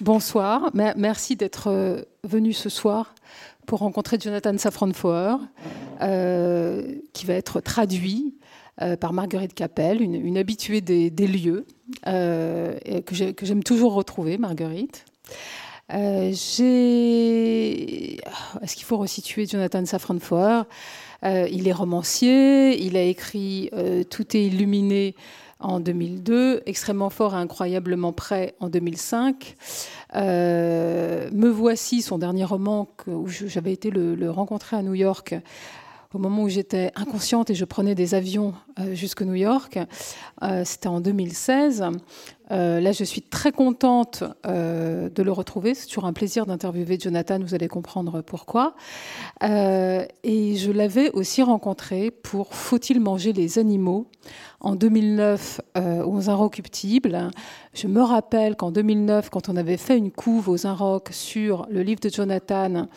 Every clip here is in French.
Bonsoir, merci d'être euh, venu ce soir pour rencontrer Jonathan Safran euh, qui va être traduit euh, par Marguerite Capel, une, habituée des, lieux, euh, que j'aime toujours retrouver, Marguerite. Est-ce qu'il faut resituer Jonathan Safran Il est romancier, il a écrit Tout est illuminé en 2002, extrêmement fort et incroyablement prêt en 2005. Euh, Me voici, son dernier roman, où j'avais été le, rencontrer à New York au moment où j'étais inconsciente et je prenais des avions euh, jusqu'à New York. Euh, c'était en 2016. Là, je suis très contente de le retrouver. C'est toujours un plaisir d'interviewer Jonathan, vous allez comprendre pourquoi. et je l'avais aussi rencontré pour Faut-il manger les animaux en 2009 euh, aux Inrocuptibles. Je me rappelle qu'en 2009, quand on avait fait une couve aux Inroc sur le livre de Jonathan,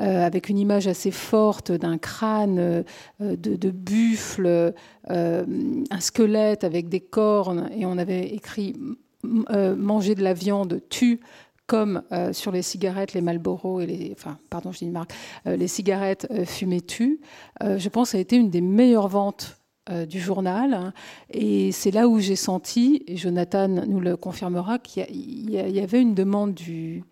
euh, avec une image assez forte d'un crâne euh, de, buffle, un squelette avec des cornes, et on avait écrit manger de la viande tue comme sur les cigarettes, les Marlboro et les, enfin, pardon, je dis une marque, les cigarettes fumées tues. je pense que ça a été une des meilleures ventes euh, du journal. Et c'est là où j'ai senti, et Jonathan nous le confirmera, qu'il y, avait une demande du,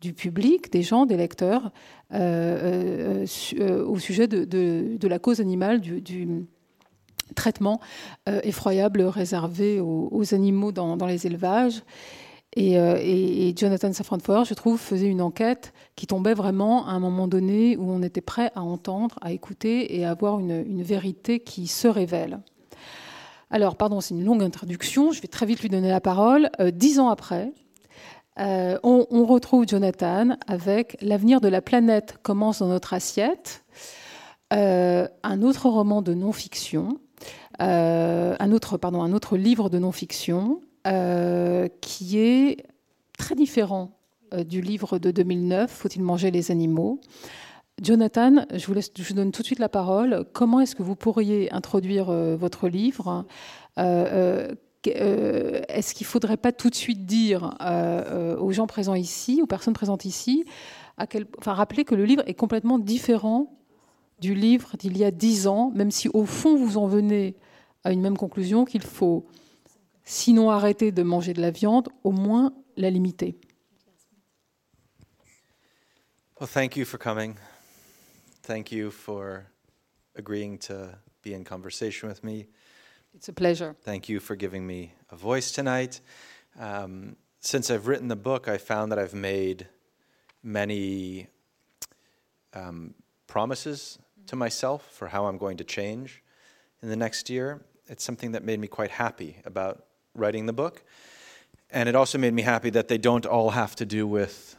du public, des gens, des lecteurs, euh, euh, au sujet de, la cause animale, du, traitement effroyable réservé aux, animaux dans, les élevages. Euh, et, Jonathan Safran Foer, je trouve, faisait une enquête qui tombait vraiment à un moment donné où on était prêt à entendre, à écouter et à avoir une, vérité qui se révèle. Alors, pardon, c'est une longue introduction, je vais très vite lui donner la parole. Euh, dix ans après, euh, on, retrouve Jonathan avec L'avenir de la planète commence dans notre assiette, un autre roman de non-fiction, un, autre, pardon, un autre livre de non-fiction, euh, qui est très différent euh, du livre de 2009, Faut-il manger les animaux? Jonathan, je vous, laisse, je donne tout de suite la parole. Comment est-ce que vous pourriez introduire euh, votre livre? Est-ce qu'il ne faudrait pas tout de suite dire aux gens présents ici, aux personnes présentes ici, à quel, enfin, rappeler que le livre est complètement différent du livre d'il y a dix ans, même si au fond vous en venez à une même conclusion qu'il faut sinon arrêter de manger de la viande, au moins la limiter. Well, thank you for coming. Thank you for agreeing to be in conversation with me. It's a pleasure. Thank you for giving me a voice tonight. Um, since I've written the book, I found that I've made many um, promises to myself for how I'm going to change in the next year. It's something that made me quite happy about writing the book. And it also made me happy that they don't all have to do with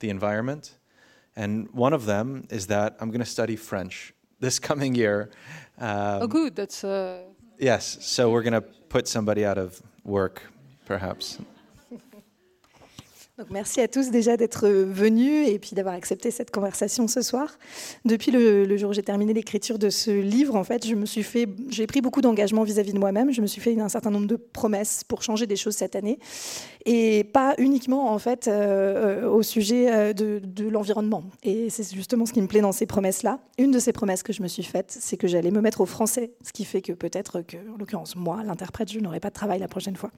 the environment. And one of them is that I'm going to study French this coming year. Um, oh, good. That's. Uh... Yes. So we're going to put somebody out of work, perhaps. Donc merci à tous déjà d'être venus et puis d'avoir accepté cette conversation ce soir. Depuis le, jour où j'ai terminé l'écriture de ce livre, en fait, je me suis fait, j'ai pris beaucoup d'engagement vis-à-vis de moi-même. Je me suis fait un certain nombre de promesses pour changer des choses cette année et pas uniquement en fait euh, euh, au sujet euh, de, de l'environnement. Et c'est justement ce qui me plaît dans ces promesses-là. Une de ces promesses que je me suis faite, c'est que j'allais me mettre au français, ce qui fait que peut-être que, en l'occurrence moi, l'interprète, je n'aurai pas de travail la prochaine fois.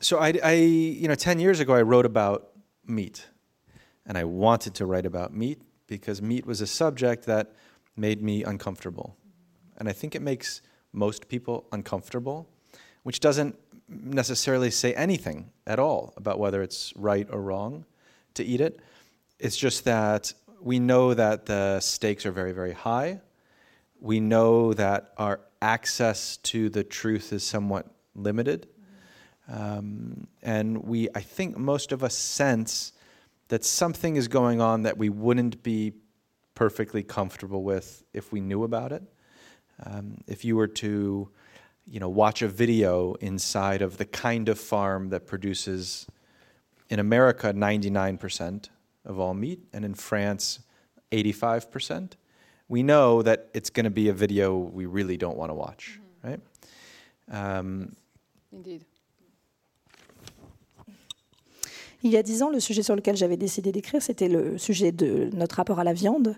So I, I, you know, 10 years ago, I wrote about meat. And I wanted to write about meat because meat was a subject that made me uncomfortable. And I think it makes most people uncomfortable, which doesn't necessarily say anything at all about whether it's right or wrong to eat it. It's just that we know that the stakes are very, very high. We know that our access to the truth is somewhat limited. Um, and we, I think most of us sense that something is going on that we wouldn't be perfectly comfortable with if we knew about it. Um, if you were to, you know, watch a video inside of the kind of farm that produces, in America, 99% of all meat, and in France, 85%, we know that it's going to be a video we really don't want to watch, mm-hmm. right? Um, Indeed. Il y a dix ans, le sujet sur lequel j'avais décidé d'écrire, c'était le sujet de notre rapport à la viande,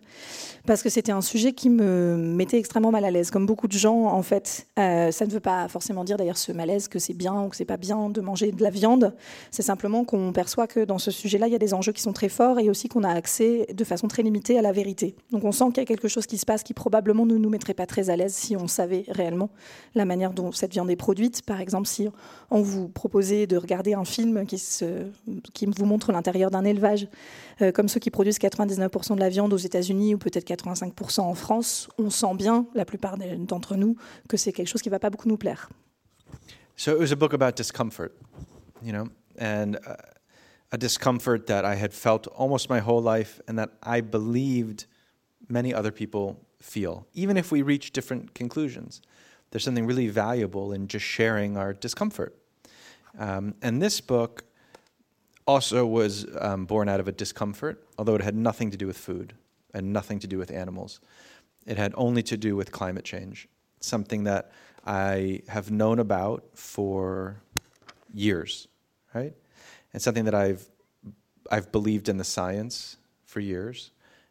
parce que c'était un sujet qui me mettait extrêmement mal à l'aise. Comme beaucoup de gens, en fait, euh, ça ne veut pas forcément dire d'ailleurs ce malaise que c'est bien ou que c'est pas bien de manger de la viande. C'est simplement qu'on perçoit que dans ce sujet-là, il y a des enjeux qui sont très forts et aussi qu'on a accès de façon très limitée à la vérité. Donc on sent qu'il y a quelque chose qui se passe qui probablement ne nous mettrait pas très à l'aise si on savait réellement la manière dont cette viande est produite. Par exemple, si on vous proposait de regarder un film qui se qui vous montre l'intérieur d'un élevage, euh, comme ceux qui produisent 99% de la viande aux États-Unis ou peut-être 85% en France, on sent bien, la plupart d'entre nous, que c'est quelque chose qui ne va pas beaucoup nous plaire. So it was a book about discomfort, you know, and uh, a discomfort that I had felt almost my whole life and that I believed many other people feel, even if we reach different conclusions. There's something really valuable in just sharing our discomfort. Um, and this book also was um, born out of a discomfort, although it had nothing to do with food and nothing to do with animals. It had only to do with climate change, something that I have known about for years, right? And something that I've I've believed in the science for years,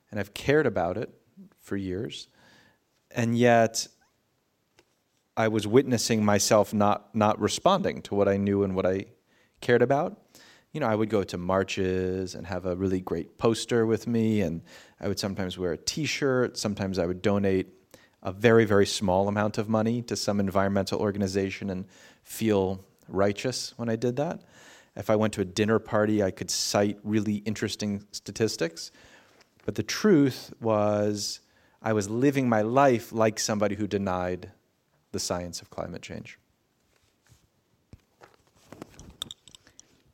and I've cared about it for years, and yet I was witnessing myself not not responding to what I knew and what I cared about, you know, I would go to marches and have a really great poster with me, and I would sometimes wear a t shirt. Sometimes I would donate a very, very small amount of money to some environmental organization and feel righteous when I did that. If I went to a dinner party, I could cite really interesting statistics. But the truth was, I was living my life like somebody who denied the science of climate change.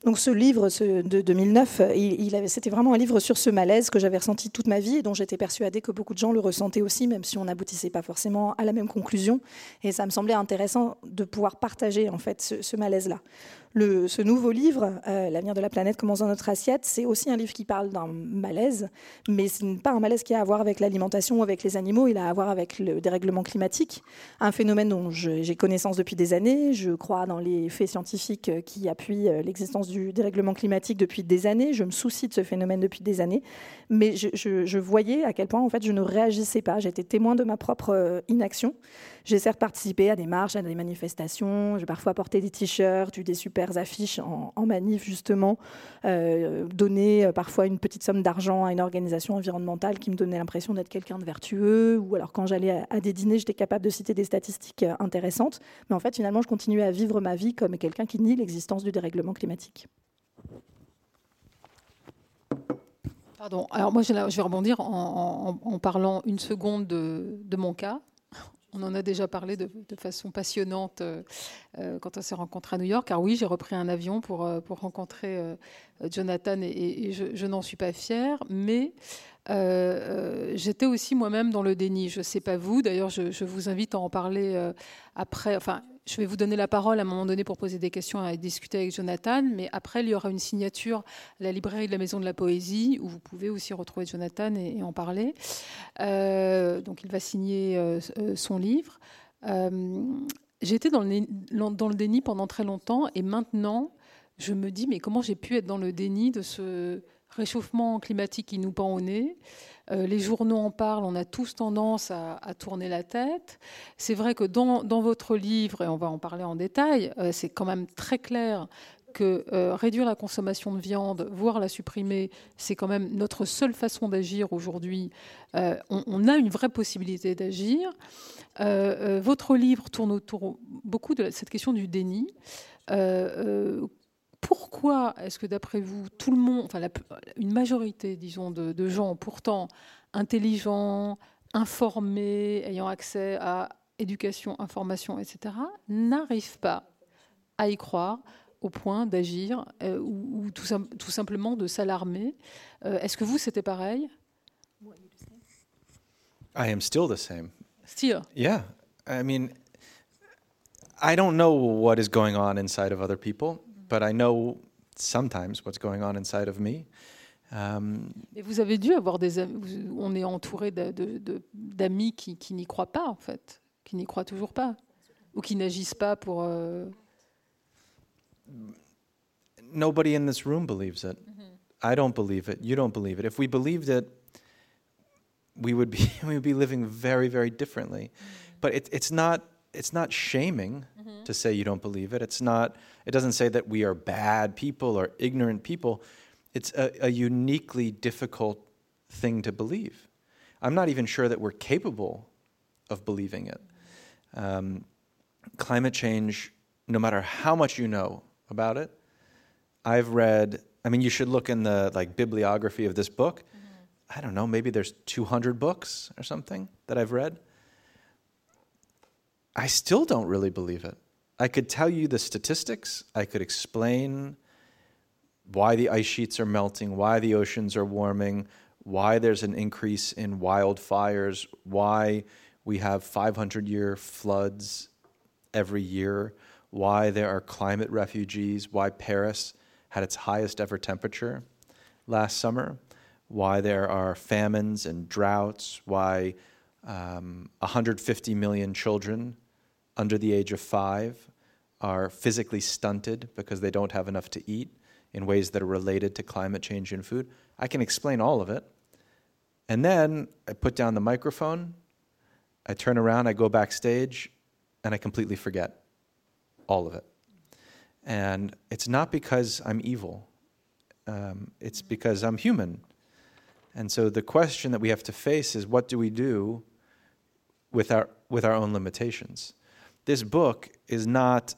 Donc ce livre de 2009, il, c'était vraiment un livre sur ce malaise que j'avais ressenti toute ma vie et dont j'étais persuadée que beaucoup de gens le ressentaient aussi, même si on n'aboutissait pas forcément à la même conclusion. Et ça me semblait intéressant de pouvoir partager en fait ce malaise-là ce nouveau livre, euh, L'avenir de la planète commence dans notre assiette, c'est aussi un livre qui parle d'un malaise, mais ce n'est pas un malaise qui a à voir avec l'alimentation ou avec les animaux, il a à voir avec le dérèglement climatique, un phénomène dont j'ai connaissance depuis des années. Je crois dans les faits scientifiques qui appuient euh, l'existence du dérèglement climatique depuis des années. Je me soucie de ce phénomène depuis des années, mais je, voyais à quel point en fait je ne réagissais pas. J'étais témoin de ma propre euh, inaction. J'essaie de participer à des marches, à des manifestations. J'ai parfois porté des t-shirts, eu des super affiches en, manif, justement. Euh, donner euh, parfois une petite somme d'argent à une organisation environnementale qui me donnait l'impression d'être quelqu'un de vertueux. Ou alors, quand j'allais à, des dîners, j'étais capable de citer des statistiques euh, intéressantes. Mais en fait, finalement, je continuais à vivre ma vie comme quelqu'un qui nie l'existence du dérèglement climatique. Alors moi, je vais rebondir en, parlant une seconde de mon cas. On en a déjà parlé de, façon passionnante euh, euh, quand on s'est rencontrés à New York. Car oui, j'ai repris un avion pour, euh, pour rencontrer Jonathan et, je, n'en suis pas fière. Mais j'étais aussi moi-même dans le déni. Je ne sais pas vous. D'ailleurs, je, je, vous invite à en parler après. Enfin, je vais vous donner la parole à un moment donné pour poser des questions et discuter avec Jonathan, mais après, il y aura une signature à la librairie de la Maison de la Poésie, où vous pouvez aussi retrouver Jonathan et, en parler. Euh, donc, il va signer euh, euh, son livre. J'étais dans le, dans le déni pendant très longtemps, et maintenant, je me dis, mais comment j'ai pu être dans le déni de ce réchauffement climatique qui nous pend au nez? Les journaux en parlent, on a tous tendance à, tourner la tête. C'est vrai que dans, votre livre, et on va en parler en détail, euh, c'est quand même très clair que euh, réduire la consommation de viande, voire la supprimer, c'est quand même notre seule façon d'agir aujourd'hui. On, a une vraie possibilité d'agir. votre livre tourne autour beaucoup de cette question du déni pourquoi est-ce que d'après vous, tout le monde, enfin une majorité, disons, de, gens pourtant intelligents, informés, ayant accès à éducation, information, etc., n'arrivent pas à y croire au point d'agir euh, ou, tout, tout, simplement de s'alarmer. Euh, est-ce que vous, c'était pareil? I am still the same. Still? Yeah. I mean, I don't know what is going on inside of other people but I know sometimes what's going on inside of me. Um, Et vous avez dû avoir des amis, on est entouré d'amis qui, qui n'y croient pas en fait, qui n'y croient toujours pas, ou qui n'agissent pas pour. Euh... nobody in this room believes it. I don't believe it. You don't believe it. If we believed it, we would be we would be living very very differently. But it, it's not it's not shaming to say you don't believe it. It's not. It doesn't say that we are bad people or ignorant people. It's a, a uniquely difficult thing to believe. I'm not even sure that we're capable of believing it. Um, climate change, no matter how much you know about it, I've read. I mean, you should look in the like bibliography of this book. I don't know, maybe there's 200 books or something that I've read. I still don't really believe it. I could tell you the statistics, I could explain why the ice sheets are melting, why the oceans are warming, why there's an increase in wildfires, why we have 500 year floods every year, why there are climate refugees, why Paris had its highest ever temperature last summer why there are famines and droughts, why um, 150 million children under the age of five are physically stunted because they don't have enough to eat in ways that are related to climate change and food. I can explain all of it. And then I put down the microphone, I turn around, I go backstage, and I completely forget all of it. And it's not because I'm evil, um, it's because I'm human and so the question that we have to face is what do we do with our, with our own limitations? This book is not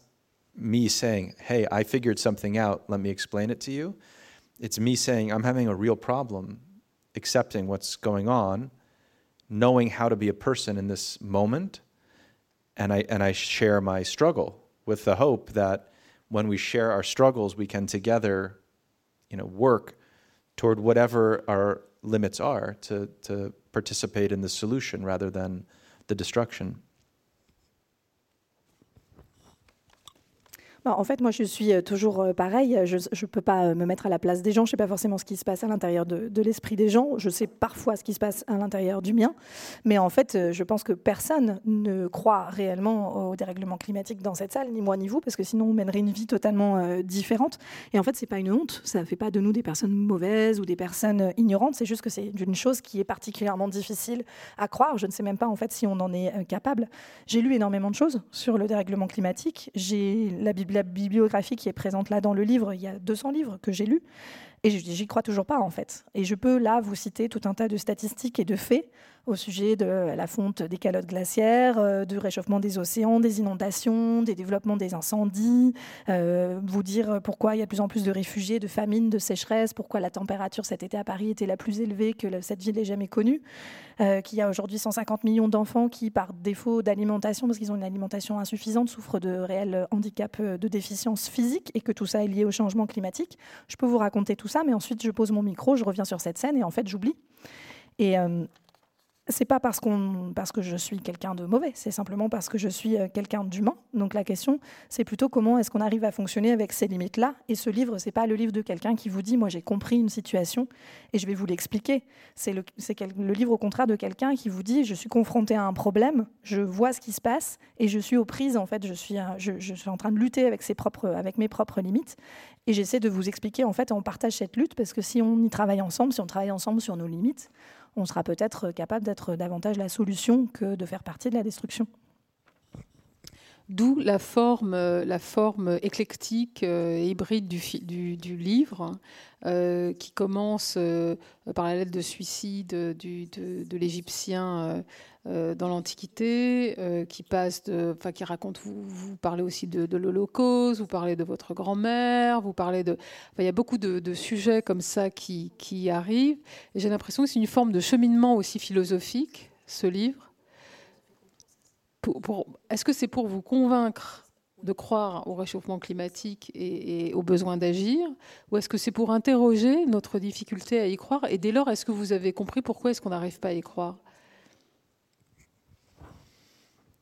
me saying, hey, I figured something out, let me explain it to you. It's me saying, I'm having a real problem accepting what's going on, knowing how to be a person in this moment, and I, and I share my struggle with the hope that when we share our struggles, we can together you know, work toward whatever our limits are to, to participate in the solution rather than the destruction. Bah, en fait, moi, je suis euh, toujours euh, pareil. Je ne peux pas euh, me mettre à la place des gens. Je ne sais pas forcément ce qui se passe à l'intérieur de, l'esprit des gens. Je sais parfois ce qui se passe à l'intérieur du mien. Mais en fait, je pense que personne ne croit réellement au dérèglement climatique dans cette salle, ni moi ni vous, parce que sinon, on mènerait une vie totalement différente. Et en fait, ce n'est pas une honte. Ça ne fait pas de nous des personnes mauvaises ou des personnes ignorantes. C'est juste que c'est une chose qui est particulièrement difficile à croire. Je ne sais même pas, en fait, si on en est capable. J'ai lu énormément de choses sur le dérèglement climatique. J'ai la Bible la bibliographie qui est présente là dans le livre, il y a 200 livres que j'ai lus. Et j'y crois toujours pas, en fait. Et je peux là vous citer tout un tas de statistiques et de faits au sujet de la fonte des calottes glaciaires, euh, du réchauffement des océans, des inondations, des développements des incendies, euh, vous dire pourquoi il y a de plus en plus de réfugiés, de famines, de sécheresses, pourquoi la température cet été à Paris était la plus élevée que cette ville n'ait jamais connue, euh, qu'il y a aujourd'hui 150 millions d'enfants qui, par défaut d'alimentation, parce qu'ils ont une alimentation insuffisante, souffrent de réels handicaps de déficience physique et que tout ça est lié au changement climatique. Je peux vous raconter tout mais ensuite je pose mon micro, je reviens sur cette scène et en fait j'oublie. Et c'est pas parce, que je suis quelqu'un de mauvais, c'est simplement parce que je suis euh, quelqu'un d'humain. Donc la question, c'est plutôt comment est-ce qu'on arrive à fonctionner avec ces limites-là. Et ce livre, c'est pas le livre de quelqu'un qui vous dit, moi j'ai compris une situation et je vais vous l'expliquer. C'est le, livre au contraire de quelqu'un qui vous dit, je suis confronté à un problème, je vois ce qui se passe et je suis aux prises. En fait, je suis, suis en train de lutter avec, avec mes propres limites et j'essaie de vous expliquer. En fait, on partage cette lutte parce que si on y travaille ensemble, si on travaille ensemble sur nos limites on sera peut-être capable d'être davantage la solution que de faire partie de la destruction. D'où la forme, éclectique euh, hybride du, livre, euh, qui commence euh, par la lettre de suicide de, l'Égyptien dans l'Antiquité, qui passe, qui raconte. Vous, parlez aussi de, l'Holocauste, vous parlez de votre grand-mère, vous parlez de. il y a beaucoup de, sujets comme ça qui, arrivent. Et j'ai l'impression que c'est une forme de cheminement aussi philosophique, ce livre est-ce que c'est pour vous convaincre de croire au réchauffement climatique et, aux besoins d'agir, ou est-ce que c'est pour interroger notre difficulté à y croire? Et dès lors, est-ce que vous avez compris pourquoi est-ce qu'on n'arrive pas à y croire?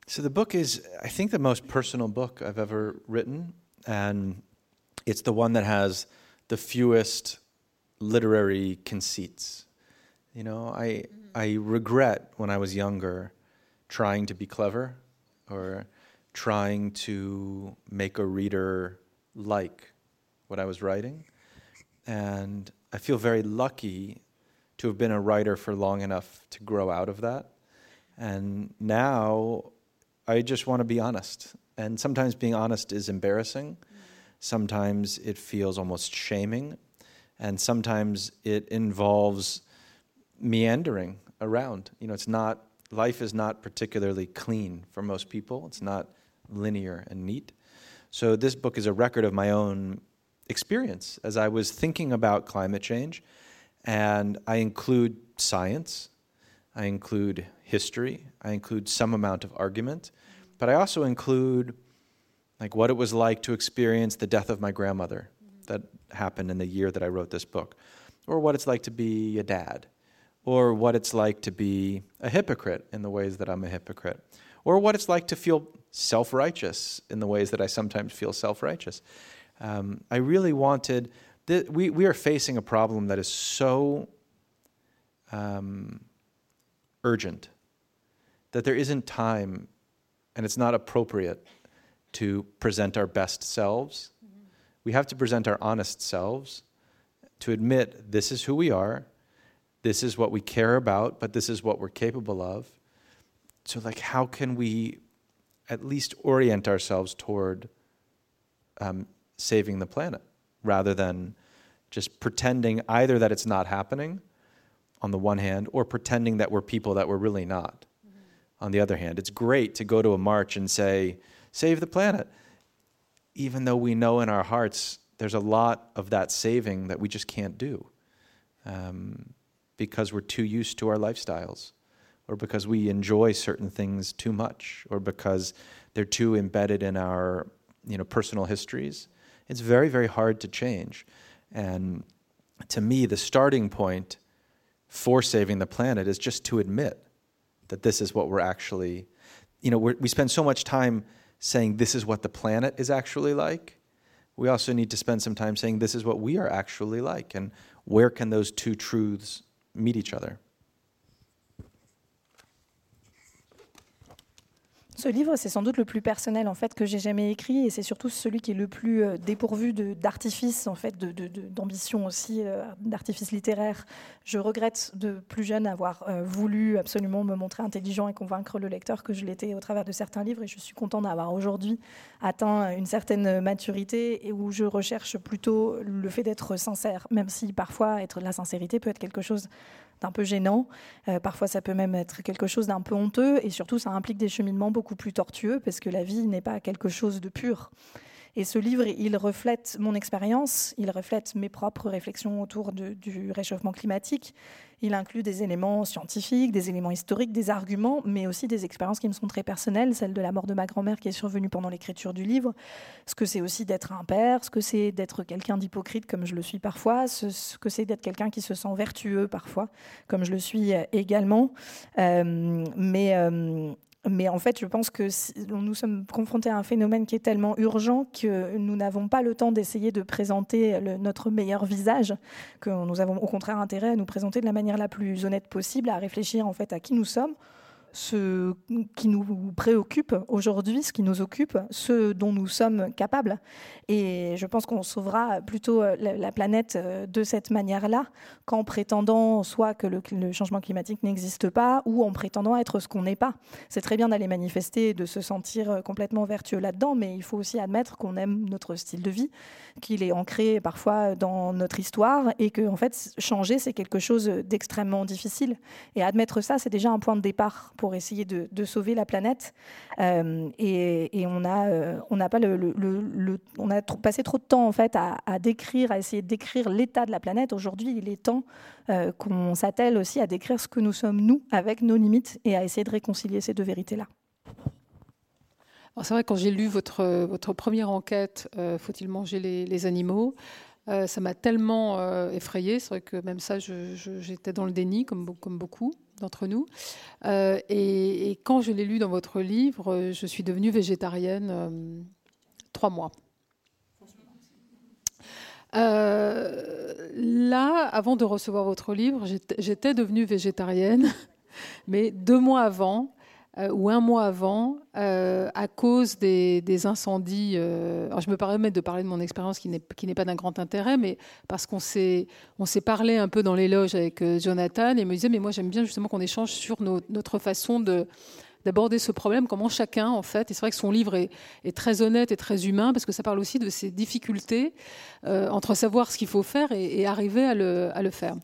So the book is, I think, the most personal book I've ever written, and it's the one that has the fewest literary conceits. You know, I I regret when I was younger trying to be clever or trying to make a reader like what I was writing. And I feel very lucky to have been a writer for long enough to grow out of that. And now I just want to be honest. And sometimes being honest is embarrassing. Sometimes it feels almost shaming. And sometimes it involves meandering around. You know, it's not, life is not particularly clean for most people, it's not linear and neat. So this book is a record of my own experience as I was thinking about climate change. And I include science, I include history, I include some amount of argument, but I also include like what it was like to experience the death of my grandmother that happened in the year that I wrote this book, or what it's like to be a dad, or what it's like to be a hypocrite in the ways that I'm a hypocrite, or what it's like to feel self righteous in the ways that I sometimes feel self righteous. Um, I really wanted, th- we, we are facing a problem that is so um, urgent that there isn't time and it's not appropriate to present our best selves. Mm-hmm. We have to present our honest selves to admit this is who we are, this is what we care about, but this is what we're capable of. So, like, how can we at least orient ourselves toward um, saving the planet rather than just pretending either that it's not happening on the one hand or pretending that we're people that we're really not mm-hmm. on the other hand. It's great to go to a march and say, save the planet, even though we know in our hearts there's a lot of that saving that we just can't do um, because we're too used to our lifestyles or because we enjoy certain things too much or because they're too embedded in our you know, personal histories it's very, very hard to change. And to me, the starting point for saving the planet is just to admit that this is what we're actually, you know, we spend so much time saying this is what the planet is actually like. We also need to spend some time saying this is what we are actually like. And where can those two truths meet each other? Ce livre, c'est sans doute le plus personnel en fait que j'ai jamais écrit, et c'est surtout celui qui est le plus euh, dépourvu d'artifice en fait, d'ambition aussi, euh, d'artifice littéraire. Je regrette de plus jeune avoir euh, voulu absolument me montrer intelligent et convaincre le lecteur que je l'étais au travers de certains livres, et je suis content d'avoir aujourd'hui atteint une certaine maturité et où je recherche plutôt le fait d'être sincère, même si parfois être la sincérité peut être quelque chose d'un peu gênant. Euh, parfois, ça peut même être quelque chose d'un peu honteux. Et surtout, ça implique des cheminements beaucoup plus tortueux parce que la vie n'est pas quelque chose de pur. Et ce livre, il reflète mon expérience, il reflète mes propres réflexions autour du réchauffement climatique. Il inclut des éléments scientifiques, des éléments historiques, des arguments, mais aussi des expériences qui me sont très personnelles, celle de la mort de ma grand-mère qui est survenue pendant l'écriture du livre, ce que c'est aussi d'être un père, ce que c'est d'être quelqu'un d'hypocrite comme je le suis parfois, ce, que c'est d'être quelqu'un qui se sent vertueux parfois, comme je le suis également. Euh, mais euh, mais en fait, je pense que nous sommes confrontés à un phénomène qui est tellement urgent que nous n'avons pas le temps d'essayer de présenter notre meilleur visage, que nous avons au contraire intérêt à nous présenter de la manière la plus honnête possible, à réfléchir en fait à qui nous sommes, ce qui nous préoccupe aujourd'hui, ce qui nous occupe, ce dont nous sommes capables. Et je pense qu'on sauvera plutôt la planète euh, de cette manière-là qu'en prétendant soit que le, changement climatique n'existe pas ou en prétendant être ce qu'on n'est pas. C'est très bien d'aller manifester, de se sentir euh, complètement vertueux là-dedans, mais il faut aussi admettre qu'on aime notre style de vie, qu'il est ancré parfois dans notre histoire et que en fait changer c'est quelque chose d'extrêmement difficile. Et admettre ça, c'est déjà un point de départ pour essayer de, sauver la planète. Euh, et, on a, euh, on n'a pas le, on a passé trop de temps en fait à, décrire, à essayer de décrire l'état de la planète. Aujourd'hui, il est temps euh, qu'on s'attelle aussi à décrire ce que nous sommes nous, avec nos limites, et à essayer de réconcilier ces deux vérités-là. C'est vrai, quand j'ai lu votre, votre première enquête, Faut-il manger les, animaux ça m'a tellement effrayé. C'est vrai que même ça, j'étais dans le déni, comme, comme beaucoup d'entre nous. Euh, et, quand je l'ai lu dans votre livre, je suis devenue végétarienne euh, trois mois. Euh, là, avant de recevoir votre livre, j'étais devenue végétarienne, mais deux mois avant, euh, ou un mois avant, euh, à cause des, incendies. Euh, alors je me permets de parler de mon expérience qui n'est pas d'un grand intérêt, mais parce qu'on s'est parlé un peu dans les loges avec Jonathan et me disait mais moi j'aime bien justement qu'on échange sur notre façon de d'aborder ce problème, comment chacun, en fait, et c'est vrai que son livre est, très honnête et très humain, parce que ça parle aussi de ses difficultés entre savoir ce qu'il faut faire et, arriver à le faire.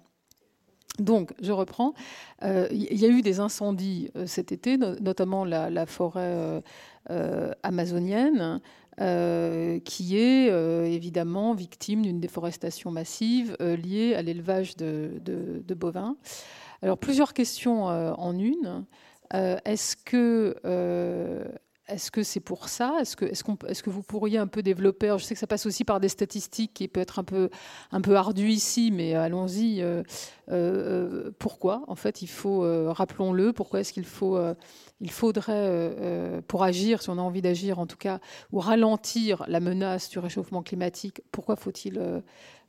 Donc, je reprends. Euh, il y a eu des incendies euh, cet été, notamment la, forêt euh, amazonienne, qui est évidemment victime d'une déforestation massive liée à l'élevage de, bovins. Alors, plusieurs questions en une. Est-ce que est-ce que c'est pour ça? Est-ce que, vous pourriez un peu développer? Je sais que ça passe aussi par des statistiques qui peut être un peu, un ardu ici, mais allons-y. Euh, euh, pourquoi En fait, il faut, euh, rappelons-le, pourquoi est-ce qu'il faut, il faudrait, pour agir, si on a envie d'agir en tout cas, ou ralentir la menace du réchauffement climatique, pourquoi faut-il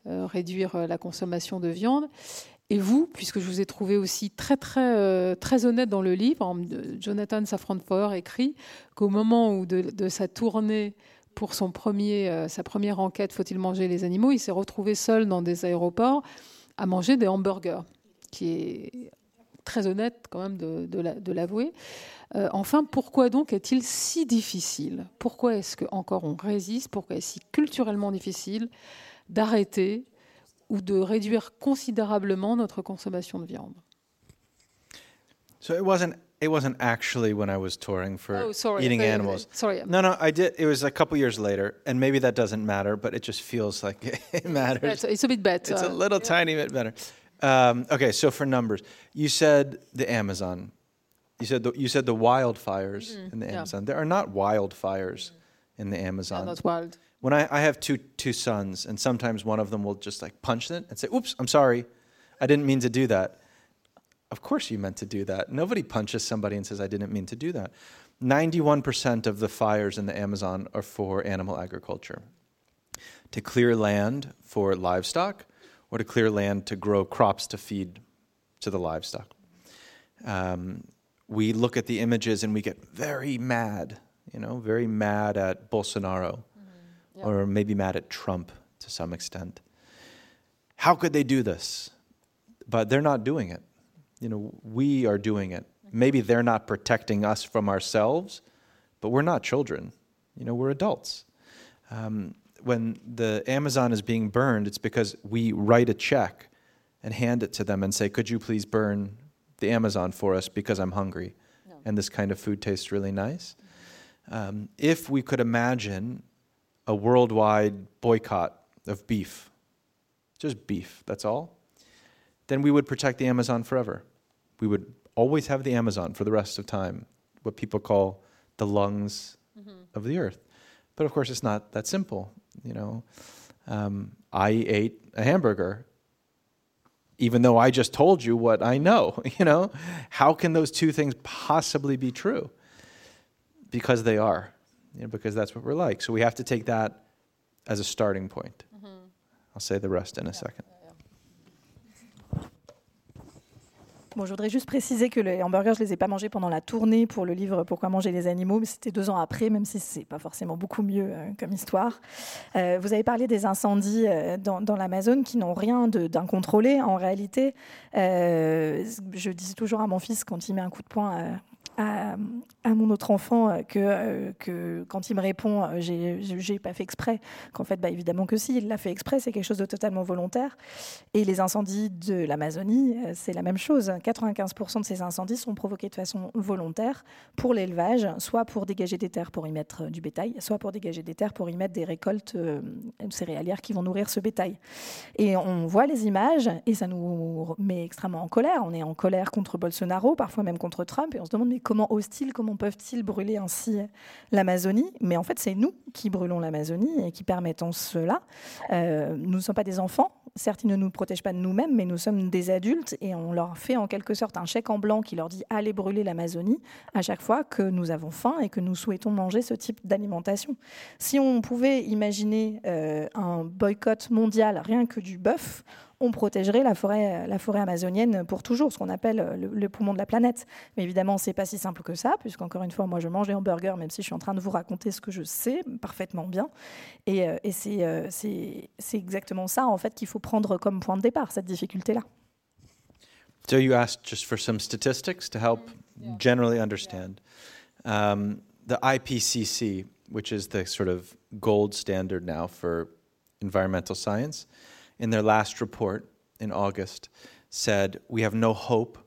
réduire la consommation de viande? Et vous, puisque je vous ai trouvé aussi très très euh, très honnête dans le livre, Jonathan Safran Foer écrit qu'au moment de, sa tournée pour son premier, euh, sa première enquête, faut-il manger les animaux, il s'est retrouvé seul dans des aéroports à manger des hamburgers, qui est très honnête quand même de, l'avouer. Euh, enfin, pourquoi donc est-il si difficile? Pourquoi est-ce qu'encore on résiste? Pourquoi est-ce si culturellement difficile d'arrêter ou de réduire considérablement notre consommation de viande. So it wasn't it wasn't actually when I was touring for oh, sorry, eating animals. Sorry. No, no, I did. It was a couple years later, and maybe that doesn't matter, but it just feels like it matters. it's a bit better. It's a little yeah. tiny bit better. Um, okay, so for numbers, you said the Amazon. You said the, you said the wildfires mm-hmm. in the Amazon. Yeah. There are not wildfires mm-hmm. in the Amazon. Yeah, not wild when I, I have two two sons, and sometimes one of them will just like punch it and say, "Oops, I'm sorry, I didn't mean to do that." Of course, you meant to do that. Nobody punches somebody and says, "I didn't mean to do that." 91% of the fires in the Amazon are for animal agriculture. To clear land for livestock, or to clear land to grow crops to feed to the livestock. Um, we look at the images and we get very mad, you know, very mad at Bolsonaro yep. or maybe mad at Trump to some extent. How could they do this? But they're not doing it. You know, we are doing it. Mm-hmm. Maybe they're not protecting us from ourselves, but we're not children. You know, we're adults. Um, when the Amazon is being burned, it's because we write a check and hand it to them and say, Could you please burn the Amazon for us because I'm hungry? No. And this kind of food tastes really nice. Mm-hmm. Um, if we could imagine a worldwide boycott of beef, just beef, that's all, then we would protect the Amazon forever. We would always have the Amazon for the rest of time, what people call the lungs mm-hmm. of the earth. But of course, it's not that simple. You know, um, I ate a hamburger, even though I just told you what I know. You know, how can those two things possibly be true? Because they are you know, because that's what we're like. So we have to take that as a starting point. Mm-hmm. I'll say the rest in a yeah. second. Bon, je voudrais juste préciser que les hamburgers, je les ai pas mangés pendant la tournée pour le livre Pourquoi manger les animaux, mais c'était deux ans après, même si c'est pas forcément beaucoup mieux euh, comme histoire. Euh, vous avez parlé des incendies euh, dans, dans l'Amazone qui n'ont rien d'incontrôlé. En réalité, euh, je dis toujours à mon fils quand il met un coup de poing à, mon autre enfant euh, que, euh, que quand il me répond euh, j'ai pas fait exprès, qu'en fait, bah, évidemment que si, il l'a fait exprès, c'est quelque chose de totalement volontaire. Et les incendies de l'Amazonie, c'est la même chose. 95% de ces incendies sont provoqués de façon volontaire pour l'élevage, soit pour dégager des terres pour y mettre du bétail, soit pour dégager des terres pour y mettre des récoltes céréalières qui vont nourrir ce bétail. Et on voit les images et ça nous met extrêmement en colère. On est en colère contre Bolsonaro, parfois même contre Trump, et on se demande mais comment hostile, comment peuvent-ils brûler ainsi l'Amazonie? Mais en fait, c'est nous qui brûlons l'Amazonie et qui permettons cela. Euh, nous ne sommes pas des enfants. Certes, ils ne nous protègent pas de nous-mêmes, mais nous sommes des adultes et on leur fait en quelque sorte un chèque en blanc qui leur dit allez brûler l'Amazonie à chaque fois que nous avons faim et que nous souhaitons manger ce type d'alimentation. Si on pouvait imaginer euh, un boycott mondial rien que du bœuf, on protégerait la forêt, la forêt amazonienne pour toujours, ce qu'on appelle le, poumon de la planète. Mais évidemment, c'est pas si simple que ça, puisqu'encore une fois, moi, je mange des hamburgers, même si je suis en train de vous raconter ce que je sais parfaitement bien. Et, et c'est exactement ça, en fait, qu'il faut prendre comme point de départ, cette difficulté-là. So you asked just for some statistics to help yeah. generally understand. Yeah. Um, the IPCC, which is the sort of gold standard now for environmental science, in their last report in August said we have no hope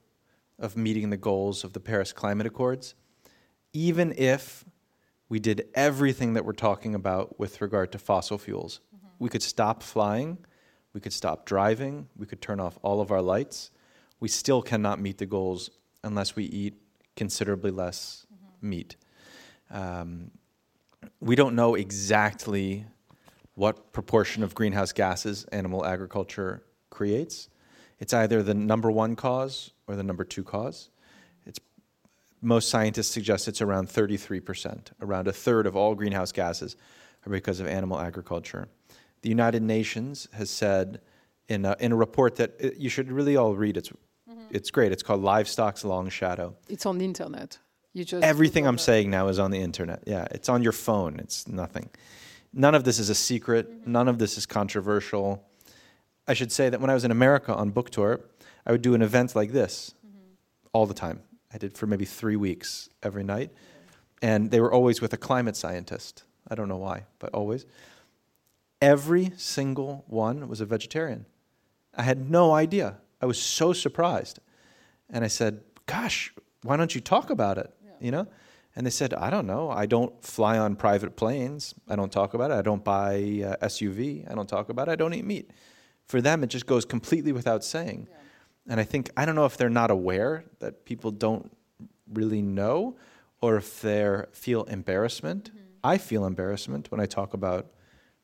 of meeting the goals of the Paris Climate Accords, even if we did everything that we're talking about with regard to fossil fuels. Mm-hmm. We could stop flying, we could stop driving, we could turn off all of our lights. We still cannot meet the goals unless we eat considerably less mm-hmm. meat. Um, we don't know exactly what proportion of greenhouse gases animal agriculture creates. It's either the number one cause or the number two cause. It's, most scientists suggest it's around 33%. Around a third of all greenhouse gases are because of animal agriculture. The United Nations has said in a, in a report that it, uh, you should really all read. It's, mm-hmm. it's great. It's called Livestock's Long Shadow. It's on the internet. You just Everything I'm saying now is on the internet. Yeah, it's on your phone. It's nothing. None of this is a secret. Mm-hmm. None of this is controversial. I should say that when I was in America on book tour, I would do an event like this mm-hmm. all the time. I did for maybe three weeks every night. And they were always with a climate scientist. I don't know why, but always. Every single one was a vegetarian. I had no idea. I was so surprised. And I said, Gosh, why don't you talk about it? you know? And they said, I don't know. I don't fly on private planes. I don't talk about it. I don't buy uh, SUV. I don't talk about it. I don't eat meat. For them, it just goes completely without saying. Yeah. And I think, I don't know if they're not aware that people don't really know or if they feel embarrassment. Mm-hmm. I feel embarrassment when I talk about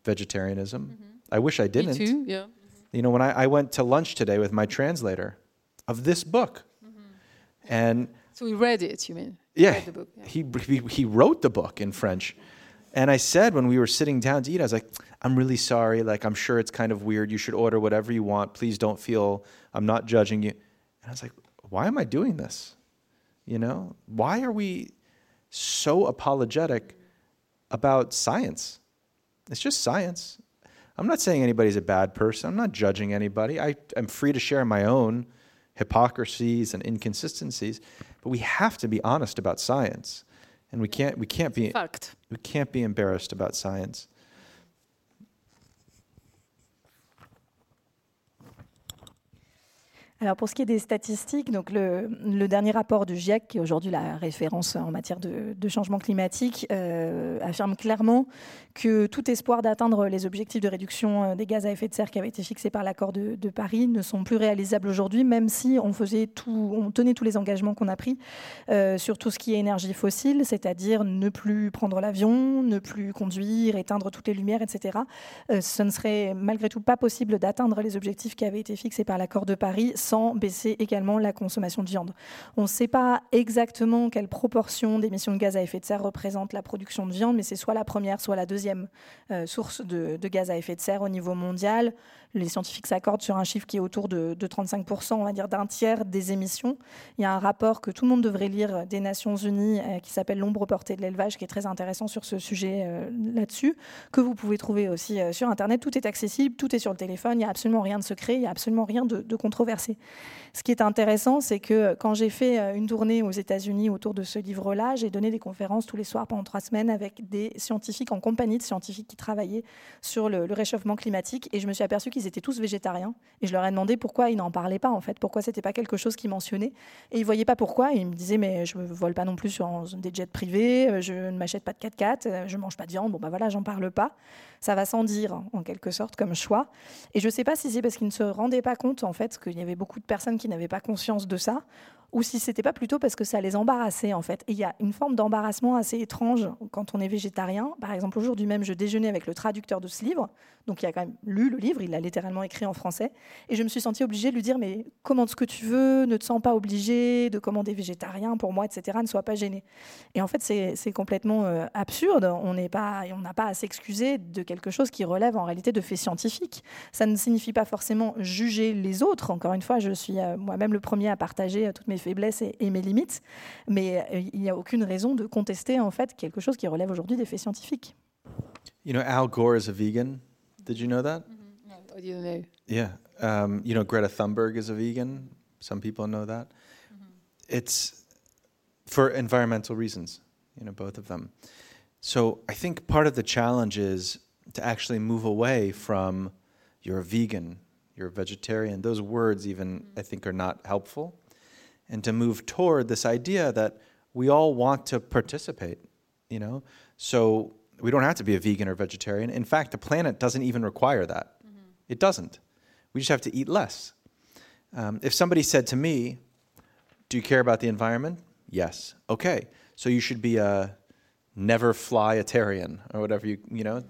vegetarianism. Mm-hmm. I wish I didn't. Me too, yeah. Mm-hmm. You know, when I, I, went to lunch today with my translator of this book, mm-hmm. and so we read it, you mean? Yeah, yeah. He, he, he wrote the book in French. And I said when we were sitting down to eat, I was like, I'm really sorry. Like, I'm sure it's kind of weird. You should order whatever you want. Please don't feel I'm not judging you. And I was like, why am I doing this? You know, why are we so apologetic about science? It's just science. I'm not saying anybody's a bad person. I'm not judging anybody. I am free to share my own hypocrisies and inconsistencies. But we have to be honest about science, and we can't we can't be Fact. we can't be embarrassed about science. Alors pour ce qui est des statistiques, le, dernier rapport du GIEC, qui est aujourd'hui la référence en matière de, changement climatique, euh, affirme clairement que tout espoir d'atteindre les objectifs de réduction euh, des gaz à effet de serre qui avaient été fixés par l'accord de, Paris ne sont plus réalisables aujourd'hui, même si on faisait tout, on tenait tous les engagements qu'on a pris euh, sur tout ce qui est énergie fossile, c'est-à-dire ne plus prendre l'avion, ne plus conduire, éteindre toutes les lumières, etc. ce ne serait malgré tout pas possible d'atteindre les objectifs qui avaient été fixés par l'accord de Paris baisser également la consommation de viande. On ne sait pas exactement quelle proportion d'émissions de gaz à effet de serre représente la production de viande, mais c'est soit la première, soit la deuxième euh, source de, gaz à effet de serre au niveau mondial. Les scientifiques s'accordent sur un chiffre qui est autour de, 35%, on va dire d'un tiers des émissions. Il y a un rapport que tout le monde devrait lire des Nations Unies euh, qui s'appelle L'ombre portée de l'élevage, qui est très intéressant sur ce sujet euh, là-dessus, que vous pouvez trouver aussi sur Internet. Tout est accessible, tout est sur le téléphone, il n'y a absolument rien de secret, il n'y a absolument rien de controversé. Ce qui est intéressant, c'est que quand j'ai fait euh, une tournée aux États-Unis autour de ce livre-là, j'ai donné des conférences tous les soirs pendant trois semaines avec des scientifiques, en compagnie de scientifiques qui travaillaient sur le, réchauffement climatique. Et je me suis aperçue qu'ils étaient tous végétariens. Et je leur ai demandé pourquoi ils n'en parlaient pas, en fait, pourquoi c'était pas quelque chose qu'ils mentionnaient. Et ils ne voyaient pas pourquoi. Ils me disaient, mais je ne vole pas non plus sur des jets privés, euh, je ne m'achète pas de 4x4, euh, je ne mange pas de viande. Bon, ben voilà, j'en parle pas. Ça va sans dire, en quelque sorte, comme choix. Et je ne sais pas si c'est parce qu'ils ne se rendaient pas compte, en fait, qu'il y avait beaucoup de personnes n'avaient pas conscience de ça, ou si c'était pas plutôt parce que ça les embarrassait en fait. Il y a une forme d'embarrassement assez étrange quand on est végétarien. Par exemple, aujourd'hui même, je déjeunais avec le traducteur de ce livre, Donc il a quand même lu le livre, il l'a littéralement écrit en français. Et je me suis sentie obligée de lui dire, mais commande ce que tu veux, ne te sens pas obligé de commander végétarien pour moi, etc. Ne sois pas gêné. Et en fait, c'est complètement euh, absurde. On n'a pas, pas à s'excuser de quelque chose qui relève en réalité de faits scientifiques. Ça ne signifie pas forcément juger les autres. Encore une fois, je suis euh, moi-même le premier à partager euh, toutes mes faiblesses et, et mes limites. Mais il n'y a aucune raison de contester en fait quelque chose qui relève aujourd'hui des faits scientifiques. You know, Al Gore is a vegan. Did you know that? Mm-hmm. No, I didn't know. Yeah. Um, you know, Greta Thunberg is a vegan. Some people know that. Mm-hmm. It's for environmental reasons, you know, both of them. So I think part of the challenge is to actually move away from you're a vegan, you're a vegetarian. Those words, even, mm-hmm. I think, are not helpful. And to move toward this idea that we all want to participate, you know? So we don't have to be a vegan or vegetarian. In fact, the planet doesn't even require that. Mm-hmm. It doesn't. We just have to eat less. Um, if somebody said to me, Do you care about the environment? Yes. Okay. So you should be a never flyitarian or whatever you, you know.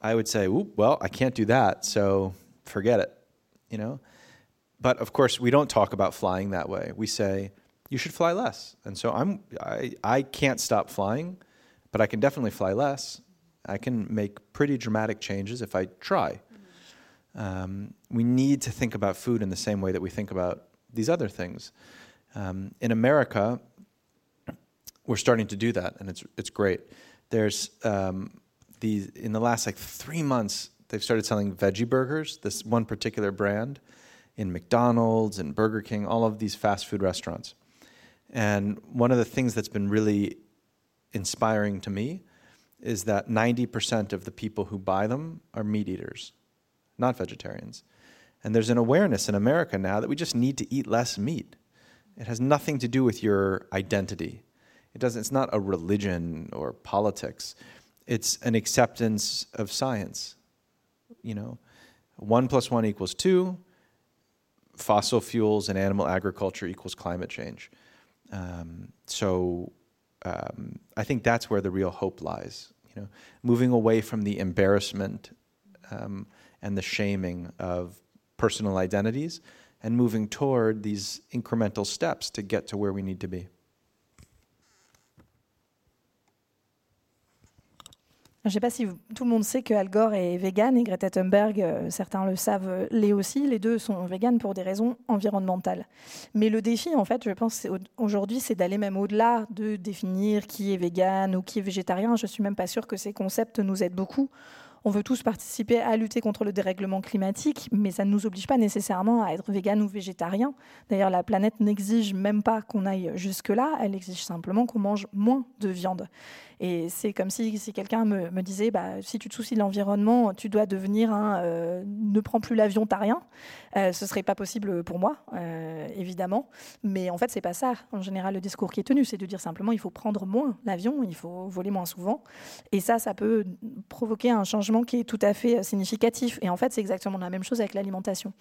I would say, well, I can't do that, so forget it, you know. But of course, we don't talk about flying that way. We say, you should fly less. And so I'm, I, I can't stop flying but I can definitely fly less. I can make pretty dramatic changes if I try. Um, we need to think about food in the same way that we think about these other things. Um, in America, we're starting to do that, and it's it's great. There's um, these in the last like three months, they've started selling veggie burgers. This one particular brand in McDonald's and Burger King, all of these fast food restaurants. And one of the things that's been really inspiring to me is that 90% of the people who buy them are meat eaters, not vegetarians. And there's an awareness in America now that we just need to eat less meat. It has nothing to do with your identity. It doesn't, it's not a religion or politics. It's an acceptance of science. You know, one plus one equals two. Fossil fuels and animal agriculture equals climate change. Um, so um, I think that's where the real hope lies. You know, moving away from the embarrassment um, and the shaming of personal identities, and moving toward these incremental steps to get to where we need to be. Je ne sais pas si tout le monde sait que Al Gore est vegan et Greta Thunberg, euh, certains le savent, euh, l'est aussi. Les deux sont véganes pour des raisons environnementales. Mais le défi, en fait, je pense aujourd'hui, c'est d'aller même au-delà de définir qui est vegan ou qui est végétarien. Je suis même pas sûre que ces concepts nous aident beaucoup. On veut tous participer à lutter contre le dérèglement climatique, mais ça ne nous oblige pas nécessairement à être vegan ou végétarien. D'ailleurs, la planète n'exige même pas qu'on aille jusque-là, elle exige simplement qu'on mange moins de viande. Et c'est comme si, quelqu'un me, disait, bah, si tu te soucies de l'environnement, tu dois devenir un euh, ne prends plus l'avion, t'as rien. Euh, ce serait pas possible pour moi, euh, évidemment. Mais en fait, c'est pas ça. En général, le discours qui est tenu, c'est de dire simplement, il faut prendre moins l'avion, il faut voler moins souvent. Et ça, ça peut provoquer un changement qui est tout à fait significatif. Et en fait, c'est exactement la même chose avec l'alimentation.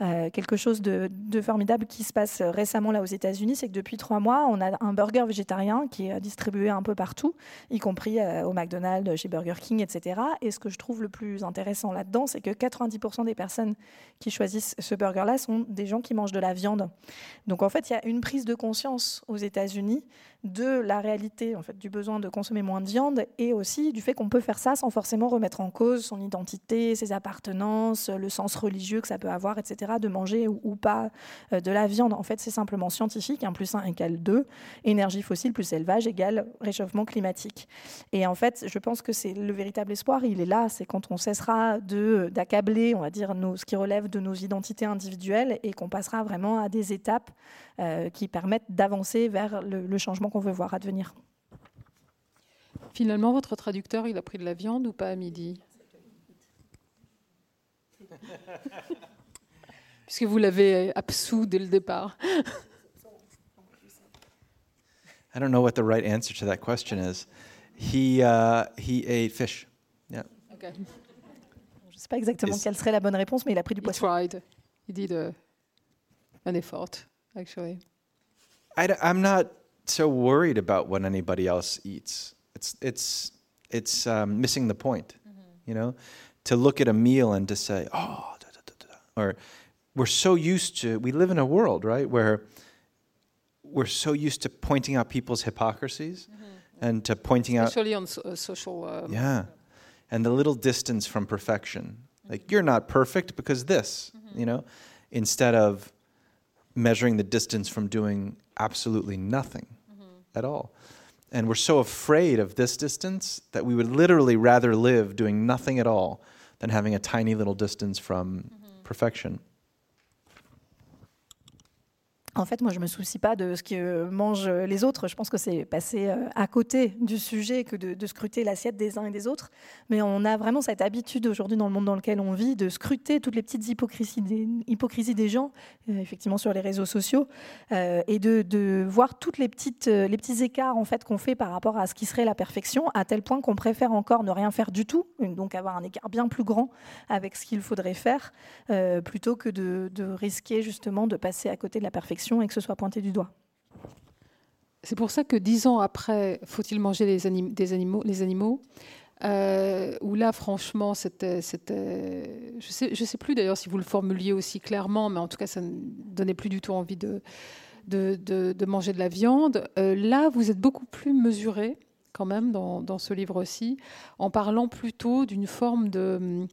quelque chose de, de, formidable qui se passe récemment là aux États-Unis, c'est que depuis trois mois, on a un burger végétarien qui est distribué un peu partout y compris euh, au McDonald's, chez Burger King, etc. Et ce que je trouve le plus intéressant là-dedans, c'est que 90% des personnes qui choisissent ce burger-là sont des gens qui mangent de la viande. Donc en fait, il y a une prise de conscience aux États-Unis de la réalité en fait, du besoin de consommer moins de viande et aussi du fait qu'on peut faire ça sans forcément remettre en cause son identité, ses appartenances, le sens religieux que ça peut avoir, etc., de manger ou, pas euh, de la viande. En fait, c'est simplement scientifique, 1 plus 1 égale 2, énergie fossile plus élevage égale réchauffement climatique. Et en fait, je pense que c'est le véritable espoir, il est là, c'est quand on cessera d'accabler, on va dire, ce qui relève de nos identités individuelles et qu'on passera vraiment à des étapes euh, qui permettent d'avancer vers le, le changement qu'on veut voir advenir. Finalement, votre traducteur, il a pris de la viande ou pas à midi Puisque vous l'avez absous dès le départ. I don't know what the right answer to that question is. He, uh, he ate fish. Yeah. Okay. Je ne sais pas exactement quelle serait la bonne réponse, mais il a pris du poisson. He tried. He did a, an effort, actually. I, I'm not so worried about what anybody else eats. It's it's it's um, missing the point. Mm-hmm. You know, to look at a meal and to say, oh, da, da, da, da, da." or we're so used to, we live in a world, right, where we're so used to pointing out people's hypocrisies and to pointing out, Especially on so- uh, social. uh, yeah, and the little distance from perfection. Like, you're not perfect because this, you know, instead of measuring the distance from doing absolutely nothing at all. And we're so afraid of this distance that we would literally rather live doing nothing at all than having a tiny little distance from mm-hmm. perfection. En fait, moi, je me soucie pas de ce que mangent les autres. Je pense que c'est passer euh, à côté du sujet que de, scruter l'assiette des uns et des autres. Mais on a vraiment cette habitude aujourd'hui dans le monde dans lequel on vit de scruter toutes les petites hypocrisies des, gens, euh, effectivement sur les réseaux sociaux, euh, et de, voir toutes les petits écarts en fait qu'on fait par rapport à ce qui serait la perfection, à tel point qu'on préfère encore ne rien faire du tout, donc avoir un écart bien plus grand avec ce qu'il faudrait faire, plutôt que de risquer justement de passer à côté de la perfection et que ce soit pointé du doigt. C'est pour ça que dix ans après, faut-il manger les, des animaux, les euh, là, franchement, c'était, c'était- je sais, je sais plus d'ailleurs si vous le formuliez aussi clairement, mais en tout cas, ça ne donnait plus du tout envie de manger de la viande. Euh, là, vous êtes beaucoup plus mesuré quand même dans, dans ce livre aussi, en parlant plutôt d'une forme de,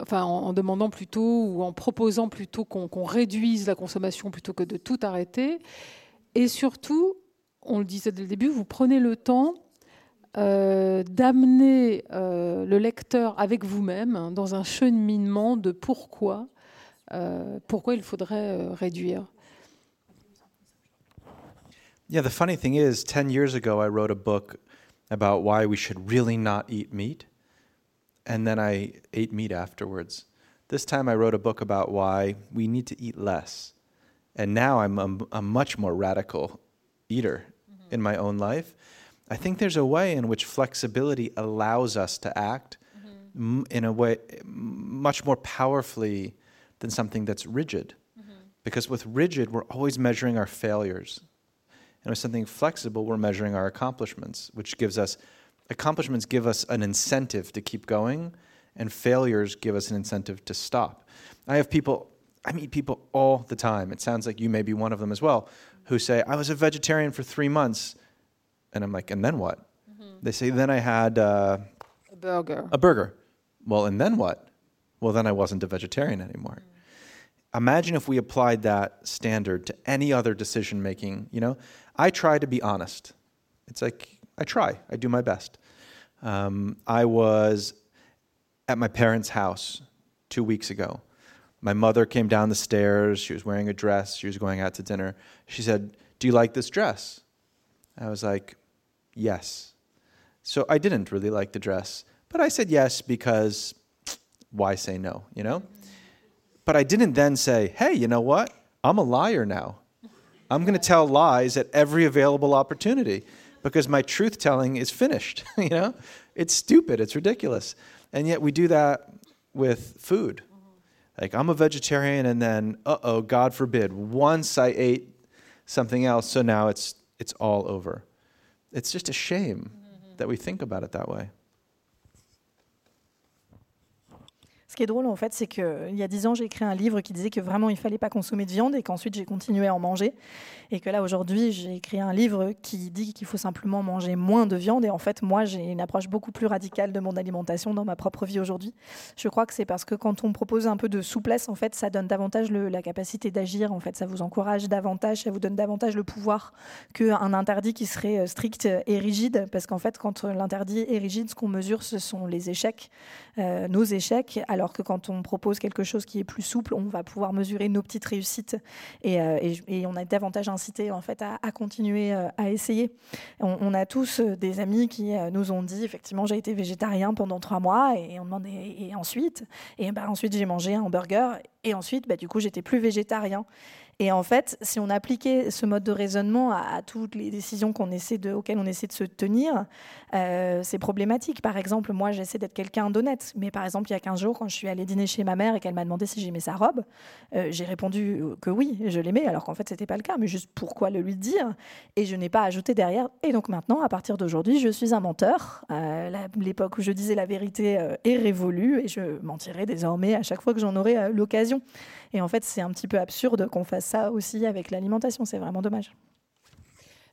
enfin, en, demandant plutôt ou en proposant plutôt qu'on, réduise la consommation plutôt que de tout arrêter. Et surtout, on le disait dès le début, vous prenez le temps euh, d'amener euh, le lecteur avec vous-même hein, dans un cheminement de pourquoi, euh, pourquoi il faudrait réduire. Yeah, the funny thing is, 10 years ago, I wrote a book about why we should really not eat meat, and then I ate meat afterwards. This time, I wrote a book about why we need to eat less. And now I'm a, a much more radical eater mm-hmm. in my own life. I think there's a way in which flexibility allows us to act mm-hmm. m- in a way m- much more powerfully than something that's rigid. Mm-hmm. Because with rigid, we're always measuring our failures. And with something flexible, we're measuring our accomplishments, which gives us accomplishments give us an incentive to keep going, and failures give us an incentive to stop. I have people, I meet people all the time. It sounds like you may be one of them as well, who say, I was a vegetarian for three months. And I'm like, and then what? They say, then I had uh, A burger. a burger. Well, and then what? Well, then I wasn't a vegetarian anymore. Imagine if we applied that standard to any other decision making. You know, I try to be honest. It's like I try, I do my best. Um, I was at my parents' house two weeks ago. My mother came down the stairs. She was wearing a dress. She was going out to dinner. She said, Do you like this dress? I was like, Yes. So I didn't really like the dress, but I said yes because why say no, you know? But I didn't then say, hey, you know what? I'm a liar now. I'm going to tell lies at every available opportunity because my truth telling is finished, you know? It's stupid, it's ridiculous. And yet we do that with food. Like I'm a vegetarian and then uh-oh, God forbid, once I ate something else, so now it's it's all over. It's just a shame that we think about it that way. Ce qui est drôle, en fait, c'est qu'il y a dix ans, j'ai écrit un livre qui disait que vraiment, il fallait pas consommer de viande et qu'ensuite, j'ai continué à en manger. Et que là, aujourd'hui, j'ai écrit un livre qui dit qu'il faut simplement manger moins de viande. Et en fait, moi, j'ai une approche beaucoup plus radicale de mon alimentation dans ma propre vie aujourd'hui. Je crois que c'est parce que quand on propose un peu de souplesse, en fait, ça donne davantage la capacité d'agir. En fait, ça vous encourage davantage, ça vous donne davantage le pouvoir qu'un interdit qui serait euh, strict et rigide. Parce qu'en fait, quand l'interdit est rigide, ce qu'on mesure, ce sont les échecs, euh, nos échecs. Alors que quand on propose quelque chose qui est plus souple, on va pouvoir mesurer nos petites réussites et, euh, on est davantage incité en fait à, continuer euh, à essayer. On, a tous euh, des amis qui nous ont dit effectivement j'ai été végétarien pendant trois mois et on et, ensuite? Et ben ensuite j'ai mangé un burger Et ensuite, bah, du coup, j'étais plus végétarien. Et en fait, si on appliquait ce mode de raisonnement à, toutes les décisions auxquelles on essaie de se tenir, euh, c'est problématique. Par exemple, moi, j'essaie d'être quelqu'un d'honnête. Mais par exemple, il y a 15 jours, quand je suis allée dîner chez ma mère et qu'elle m'a demandé si j'aimais sa robe, euh, j'ai répondu que oui, je l'aimais, alors qu'en fait, c'était pas le cas. Mais juste pourquoi le lui dire? Et je n'ai pas ajouté derrière. Et donc maintenant, à partir d'aujourd'hui, je suis un menteur. Euh, l'époque où je disais la vérité est révolue et je mentirai désormais à chaque fois que j'en aurai l'occasion. Et en fait, c'est un petit peu absurde qu'on fasse ça aussi avec l'alimentation. C'est vraiment dommage.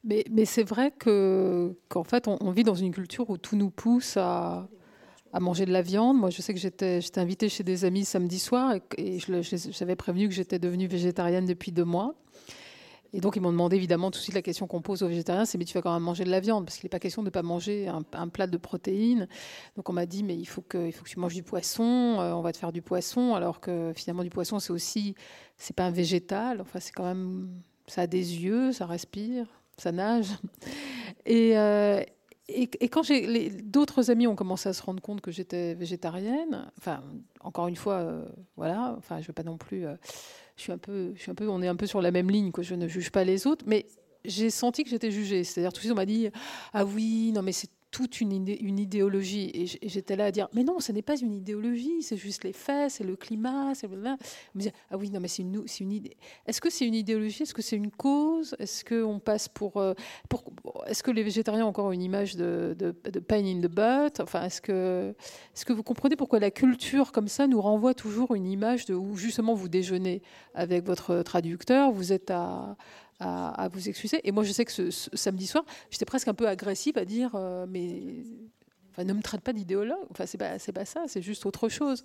Mais, c'est vrai que qu'en fait, on, vit dans une culture où tout nous pousse à, manger de la viande. Moi, je sais que j'étais, invitée chez des amis samedi soir et j'avais prévenu que j'étais devenue végétarienne depuis deux mois. Et donc, ils m'ont demandé évidemment tout de suite la question qu'on pose aux végétariens c'est mais tu vas quand même manger de la viande Parce qu'il n'est pas question de ne pas manger un, plat de protéines. Donc, on m'a dit mais il faut, que, tu manges du poisson, euh, on va te faire du poisson, alors que finalement, du poisson, c'est aussi, c'est pas un végétal. Enfin, c'est quand même, ça a des yeux, ça respire, ça nage. Et. Euh, quand d'autres amis ont commencé à se rendre compte que j'étais végétarienne, enfin, encore une fois, euh, voilà, enfin, je ne veux pas non plus je suis un peu, on est un peu sur la même ligne, que je ne juge pas les autres, mais j'ai senti que j'étais jugée. C'est-à-dire, tout de suite, on m'a dit Ah oui, non, mais c'est toute une, idéologie. Et j'étais là à dire Mais non, ce n'est pas une idéologie, c'est juste les faits, c'est le climat, c'est. Ah oui, non, mais c'est une, idée. Est-ce que c'est une idéologie? Est-ce que c'est une cause? Est-ce qu'on passe pour. Euh, pour est-ce que les végétariens ont encore une image de, de, pain in the butt? Enfin, est-ce que, est que vous comprenez pourquoi la culture comme ça nous renvoie toujours une image de où justement vous déjeunez avec votre traducteur, vous êtes à à, vous excuser. Et moi, je sais que ce, samedi soir, j'étais presque un peu agressive à dire, euh, mais enfin, ne me traite pas d'idéologue. Enfin, c'est pas, pas ça, c'est juste autre chose.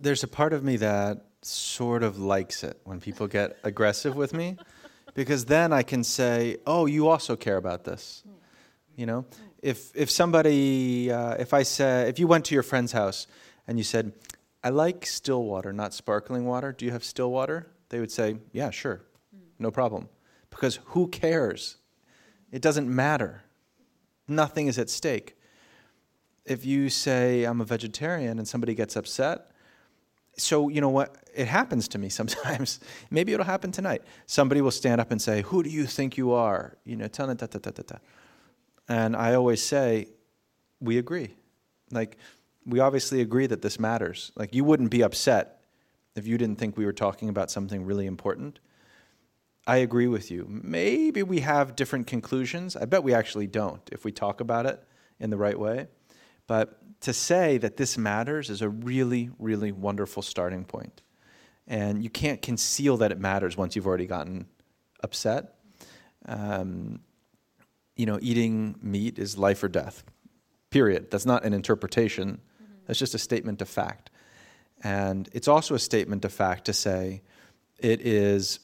There's a part of me that sort of likes it when people get aggressive with me, because then I can say, "Oh, you also care about this," you know? If if somebody, uh, if I said, if you went to your friend's house and you said, I like still water, not sparkling water. Do you have still water? They would say, Yeah, sure, hmm. no problem. Because who cares? It doesn't matter. Nothing is at stake. If you say, I'm a vegetarian, and somebody gets upset, so you know what? It happens to me sometimes. Maybe it'll happen tonight. Somebody will stand up and say, Who do you think you are? You know, ta ta ta ta ta ta. And I always say, We agree. Like, we obviously agree that this matters. Like, you wouldn't be upset if you didn't think we were talking about something really important. I agree with you. Maybe we have different conclusions. I bet we actually don't if we talk about it in the right way. But to say that this matters is a really, really wonderful starting point. And you can't conceal that it matters once you've already gotten upset. Um, you know, eating meat is life or death, period. That's not an interpretation that's just a statement of fact. And it's also a statement of fact to say it is,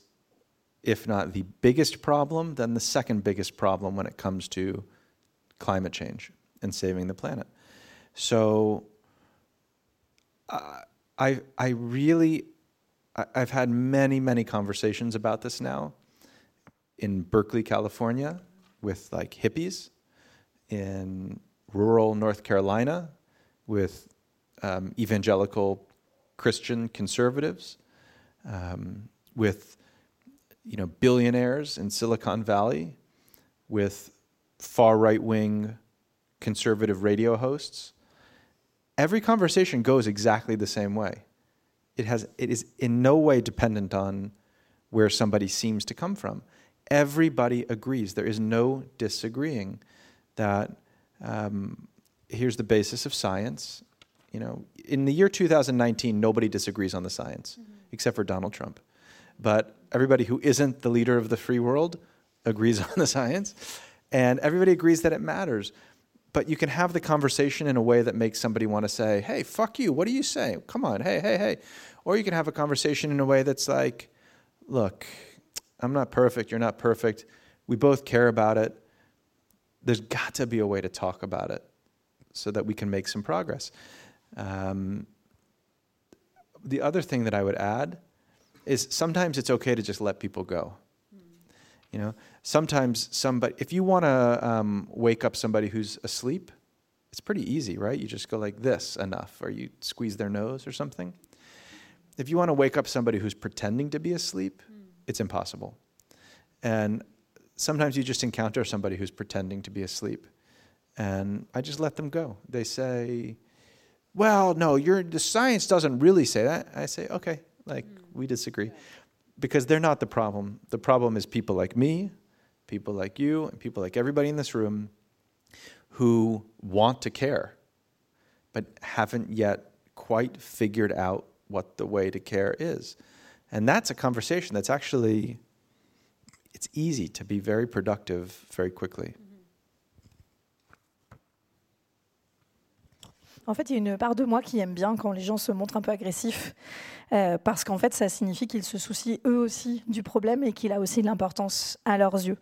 if not the biggest problem, then the second biggest problem when it comes to climate change and saving the planet. So I, I really, I've had many, many conversations about this now in Berkeley, California, with like hippies, in rural North Carolina, with um, evangelical Christian conservatives, um, with you know billionaires in Silicon Valley, with far right wing conservative radio hosts. Every conversation goes exactly the same way. It has it is in no way dependent on where somebody seems to come from. Everybody agrees. There is no disagreeing that um, here's the basis of science you know, in the year 2019, nobody disagrees on the science mm-hmm. except for Donald Trump. But everybody who isn't the leader of the free world agrees on the science, and everybody agrees that it matters. But you can have the conversation in a way that makes somebody want to say, hey, fuck you, what are you saying? Come on, hey, hey, hey. Or you can have a conversation in a way that's like, look, I'm not perfect, you're not perfect. We both care about it. There's got to be a way to talk about it so that we can make some progress. Um, the other thing that I would add is sometimes it's okay to just let people go. You know, sometimes somebody, if you want to um, wake up somebody who's asleep, it's pretty easy, right? You just go like this enough, or you squeeze their nose or something. If you want to wake up somebody who's pretending to be asleep, it's impossible. And sometimes you just encounter somebody who's pretending to be asleep, and I just let them go. They say, "Well, no, you're, the science doesn't really say that." I say, "Okay, like mm. we disagree," because they're not the problem. The problem is people like me, people like you, and people like everybody in this room who want to care, but haven't yet quite figured out what the way to care is. And that's a conversation that's actually it's easy to be very productive very quickly. En fait, il y a une part de moi qui aime bien quand les gens se montrent un peu agressifs, euh, parce qu'en fait, ça signifie qu'ils se soucient eux aussi du problème et qu'il a aussi de l'importance à leurs yeux.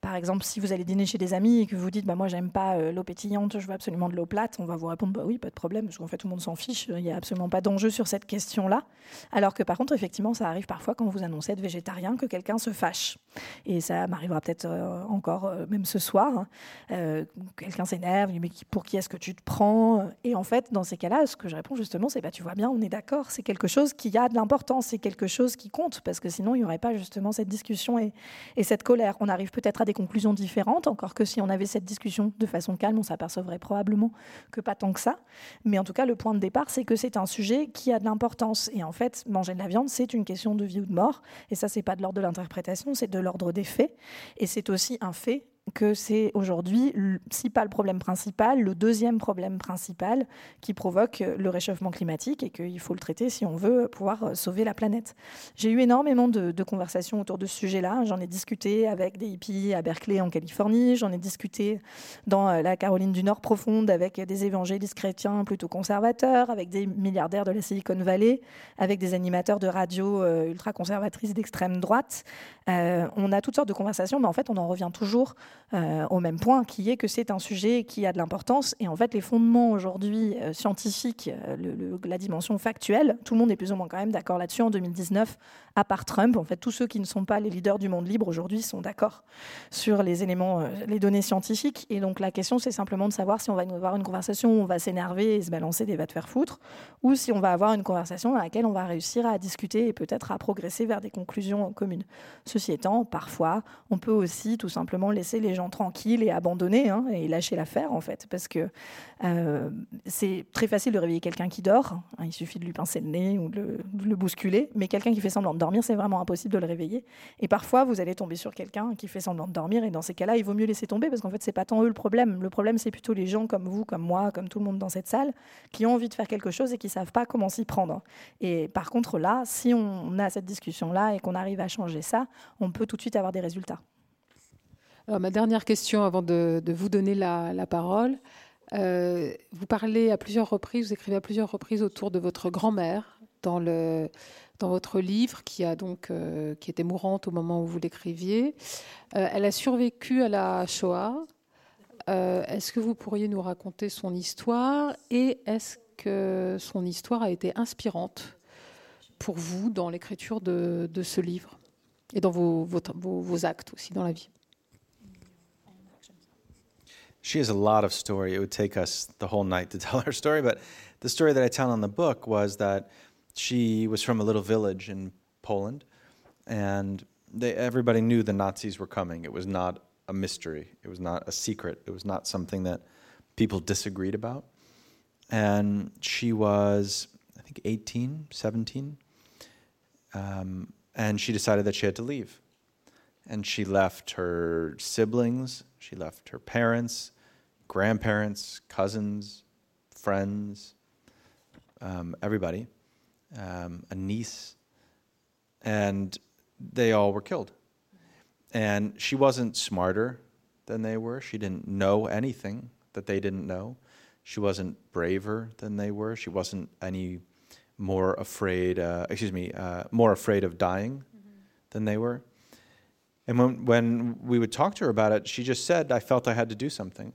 Par exemple, si vous allez dîner chez des amis et que vous dites bah, Moi, j'aime pas euh, l'eau pétillante, je veux absolument de l'eau plate, on va vous répondre Bah oui, pas de problème, parce qu'en fait, tout le monde s'en fiche, il n'y a absolument pas d'enjeu sur cette question-là. Alors que par contre, effectivement, ça arrive parfois quand vous annoncez être végétarien que quelqu'un se fâche. Et ça m'arrivera peut-être euh, encore, même ce soir. Hein. Quelqu'un s'énerve, mais pour qui est-ce que tu te prends? Et en fait, dans ces cas-là, ce que je réponds justement, c'est bah, Tu vois bien, on est d'accord, c'est quelque chose qui a de l'importance, c'est quelque chose qui compte, parce que sinon, il n'y aurait pas justement cette discussion et, et cette colère. On arrive peut-être à des conclusions différentes, encore que si on avait cette discussion de façon calme, on s'apercevrait probablement que pas tant que ça. Mais en tout cas, le point de départ, c'est que c'est un sujet qui a de l'importance. Et en fait, manger de la viande, c'est une question de vie ou de mort. Et ça, c'est pas de l'ordre de l'interprétation, c'est de l'ordre des faits. Et c'est aussi un fait que c'est aujourd'hui, si pas le problème principal, le deuxième problème principal qui provoque le réchauffement climatique et qu'il faut le traiter si on veut pouvoir sauver la planète. J'ai eu énormément de, conversations autour de ce sujet-là. J'en ai discuté avec des hippies à Berkeley en Californie, j'en ai discuté dans la Caroline du Nord profonde avec des évangélistes chrétiens plutôt conservateurs, avec des milliardaires de la Silicon Valley, avec des animateurs de radio ultra conservatrices d'extrême droite. Euh, on a toutes sortes de conversations, mais en fait, on en revient toujours euh, au même point, qui est que c'est un sujet qui a de l'importance. Et en fait, les fondements aujourd'hui euh, scientifiques, euh, la dimension factuelle, tout le monde est plus ou moins quand même d'accord là-dessus en 2019, à part Trump. En fait, tous ceux qui ne sont pas les leaders du monde libre aujourd'hui sont d'accord sur les éléments, les données scientifiques. Et donc, la question, c'est simplement de savoir si on va avoir une conversation où on va s'énerver et se balancer des va te faire foutre, ou si on va avoir une conversation dans laquelle on va réussir à discuter et peut-être à progresser vers des conclusions communes. Ceci étant, parfois, on peut aussi tout simplement laisser les gens tranquilles et abandonner hein, et lâcher l'affaire, en fait, parce que euh, c'est très facile de réveiller quelqu'un qui dort. Hein, il suffit de lui pincer le nez ou de le, de le bousculer, mais quelqu'un qui fait semblant de dormir, c'est vraiment impossible de le réveiller. Et parfois, vous allez tomber sur quelqu'un qui fait semblant de dormir, et dans ces cas-là, il vaut mieux laisser tomber parce qu'en fait, c'est pas tant eux le problème. Le problème, c'est plutôt les gens comme vous, comme moi, comme tout le monde dans cette salle, qui ont envie de faire quelque chose et qui savent pas comment s'y prendre. Et par contre, là, si on a cette discussion-là et qu'on arrive à changer ça, on peut tout de suite avoir des résultats. Ma dernière question avant de, vous donner la, parole. Euh, vous parlez à plusieurs reprises, vous écrivez à plusieurs reprises autour de votre grand-mère dans, votre livre, qui, a donc, euh, qui était mourante au moment où vous l'écriviez. Euh, elle a survécu à la Shoah. Est-ce que vous pourriez nous raconter son histoire et est-ce que son histoire a été inspirante pour vous dans l'écriture de, ce livre et dans vos actes aussi dans la vie? She has a lot of story. It would take us the whole night to tell her story, but the story that I tell in the book was that she was from a little village in Poland, and they, everybody knew the Nazis were coming. It was not a mystery. It was not a secret. It was not something that people disagreed about. And she was, I think, 18, 17. Um, and she decided that she had to leave. And she left her siblings, she left her parents, grandparents, cousins, friends, um, everybody, um, a niece, and they all were killed. And she wasn't smarter than they were. She didn't know anything that they didn't know. She wasn't braver than they were. She wasn't any more afraid, uh, excuse me, uh, more afraid of dying mm-hmm. than they were. And when, when we would talk to her about it, she just said, I felt I had to do something.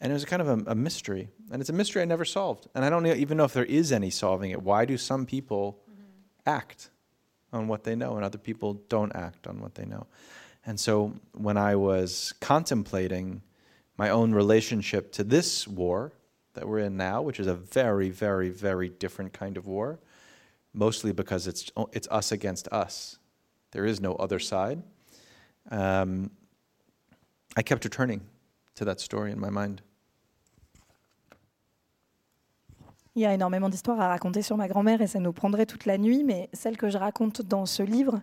And it was kind of a, a, mystery. And it's a mystery I never solved. And I don't even know if there is any solving it. Why do some people mm-hmm. act on what they know and other people don't act on what they know? And so when I was contemplating my own relationship to this war that we're in now, which is a very, very, very different kind of war, mostly because it's, it's us against us. There is no other side. Um, I kept returning to that story in my mind. Il y a énormément d'histoires à raconter sur ma grand-mère et ça nous prendrait toute la nuit, mais celle que je raconte dans ce livre,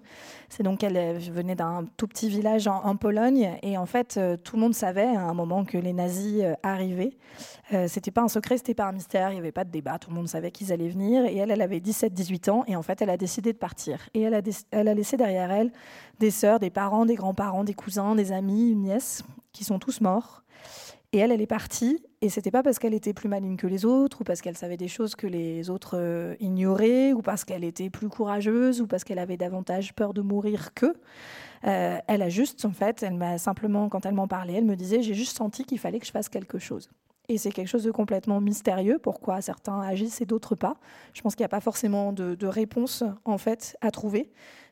c'est donc qu'elle venait d'un tout petit village en, Pologne et en fait euh, tout le monde savait à un moment que les nazis euh, arrivaient. Euh, c'était pas un secret, c'était pas un mystère, il n'y avait pas de débat, tout le monde savait qu'ils allaient venir et elle, elle avait 17-18 ans et en fait elle a décidé de partir et elle a, elle a laissé derrière elle des sœurs, des parents, des grands-parents, des cousins, des amis, une nièce qui sont tous morts. Et elle, elle est partie et c'était pas parce qu'elle était plus maligne que les autres, ou parce qu'elle savait des choses que les autres euh, ignoraient, ou parce qu'elle était plus courageuse, ou parce qu'elle avait davantage peur de mourir qu'eux. Euh, elle a juste, en fait, elle m'a simplement, quand elle m'en parlait, elle me disait j'ai juste senti qu'il fallait que je fasse quelque chose. Et c'est quelque chose de complètement mystérieux, pourquoi certains agissent et d'autres pas. Je pense qu'il n'y a pas forcément de, de réponse, en fait, à trouver.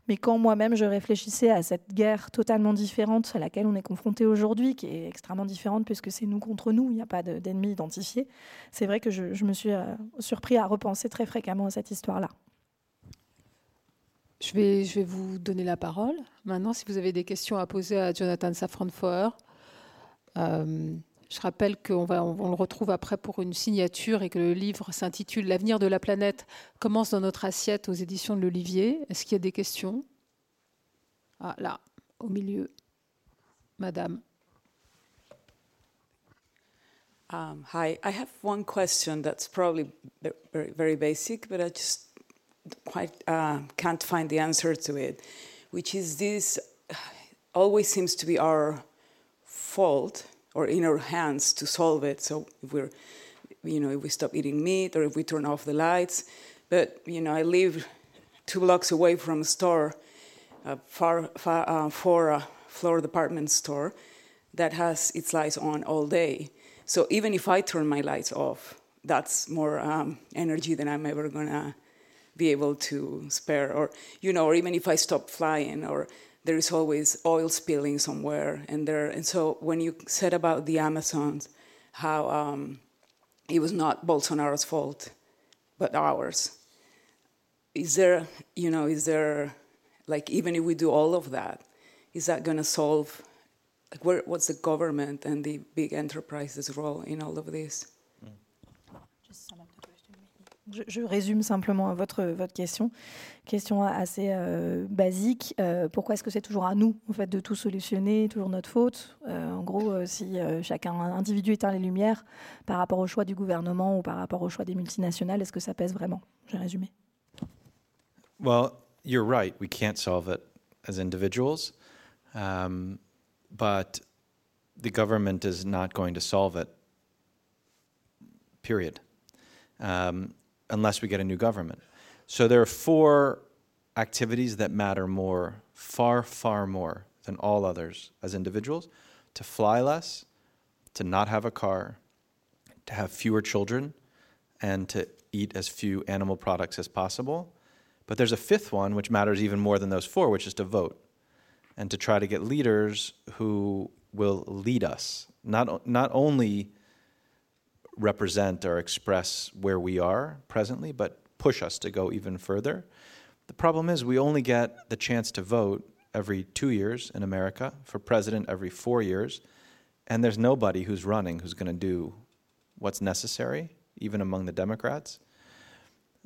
Mais quand moi-même je réfléchissais à cette guerre totalement différente à laquelle on est confronté aujourd'hui, qui est extrêmement différente puisque c'est nous contre nous, il n'y a pas d'ennemis identifiés, c'est vrai que je, me suis euh, surpris à repenser très fréquemment à cette histoire-là. Je vais, vous donner la parole. Maintenant, si vous avez des questions à poser à Jonathan Safran euh, je rappelle qu'on on, le retrouve après pour une signature et que le livre s'intitule L'avenir de la planète commence dans notre assiette aux éditions de l'Olivier. Est-ce qu'il y a des questions? Ah, là, au milieu. Madame. Um, hi, I have one question that's probably very, very basic, but I just quite uh, can't find the answer to it, which is this always seems to be our fault or in our hands to solve it. So if we're, you know, if we stop eating meat or if we turn off the lights. But you know, I live two blocks away from a store, a far, far uh, four uh, floor department store that has its lights on all day. So even if I turn my lights off, that's more um, energy than I'm ever gonna be able to spare. Or you know, or even if I stop flying, or there is always oil spilling somewhere and there. And so when you said about the amazons how um, it was not bolsonaro's fault but ours. Is there you know is there like even if we do all of that is that going to solve like where, what's the government and the big enterprises role in all of this Je, résume simplement votre, question. Question assez euh, basique. Euh, pourquoi est-ce que c'est toujours à nous en fait, de tout solutionner, toujours notre faute? Euh, En gros, si chacun individu éteint les lumières par rapport au choix du gouvernement ou par rapport au choix des multinationales, est-ce que ça pèse vraiment? J'ai résumé. Well, you're right. We can't solve it as individuals. Um, but the government is not going to solve it. Period. Um, unless we get a new government. So there are four activities that matter more, far, far more than all others as individuals to fly less, to not have a car, to have fewer children, and to eat as few animal products as possible. But there's a fifth one which matters even more than those four, which is to vote and to try to get leaders who will lead us, not, not only represent or express where we are presently, but push us to go even further. The problem is, we only get the chance to vote every two years in America, for president every four years, and there's nobody who's running who's going to do what's necessary, even among the Democrats.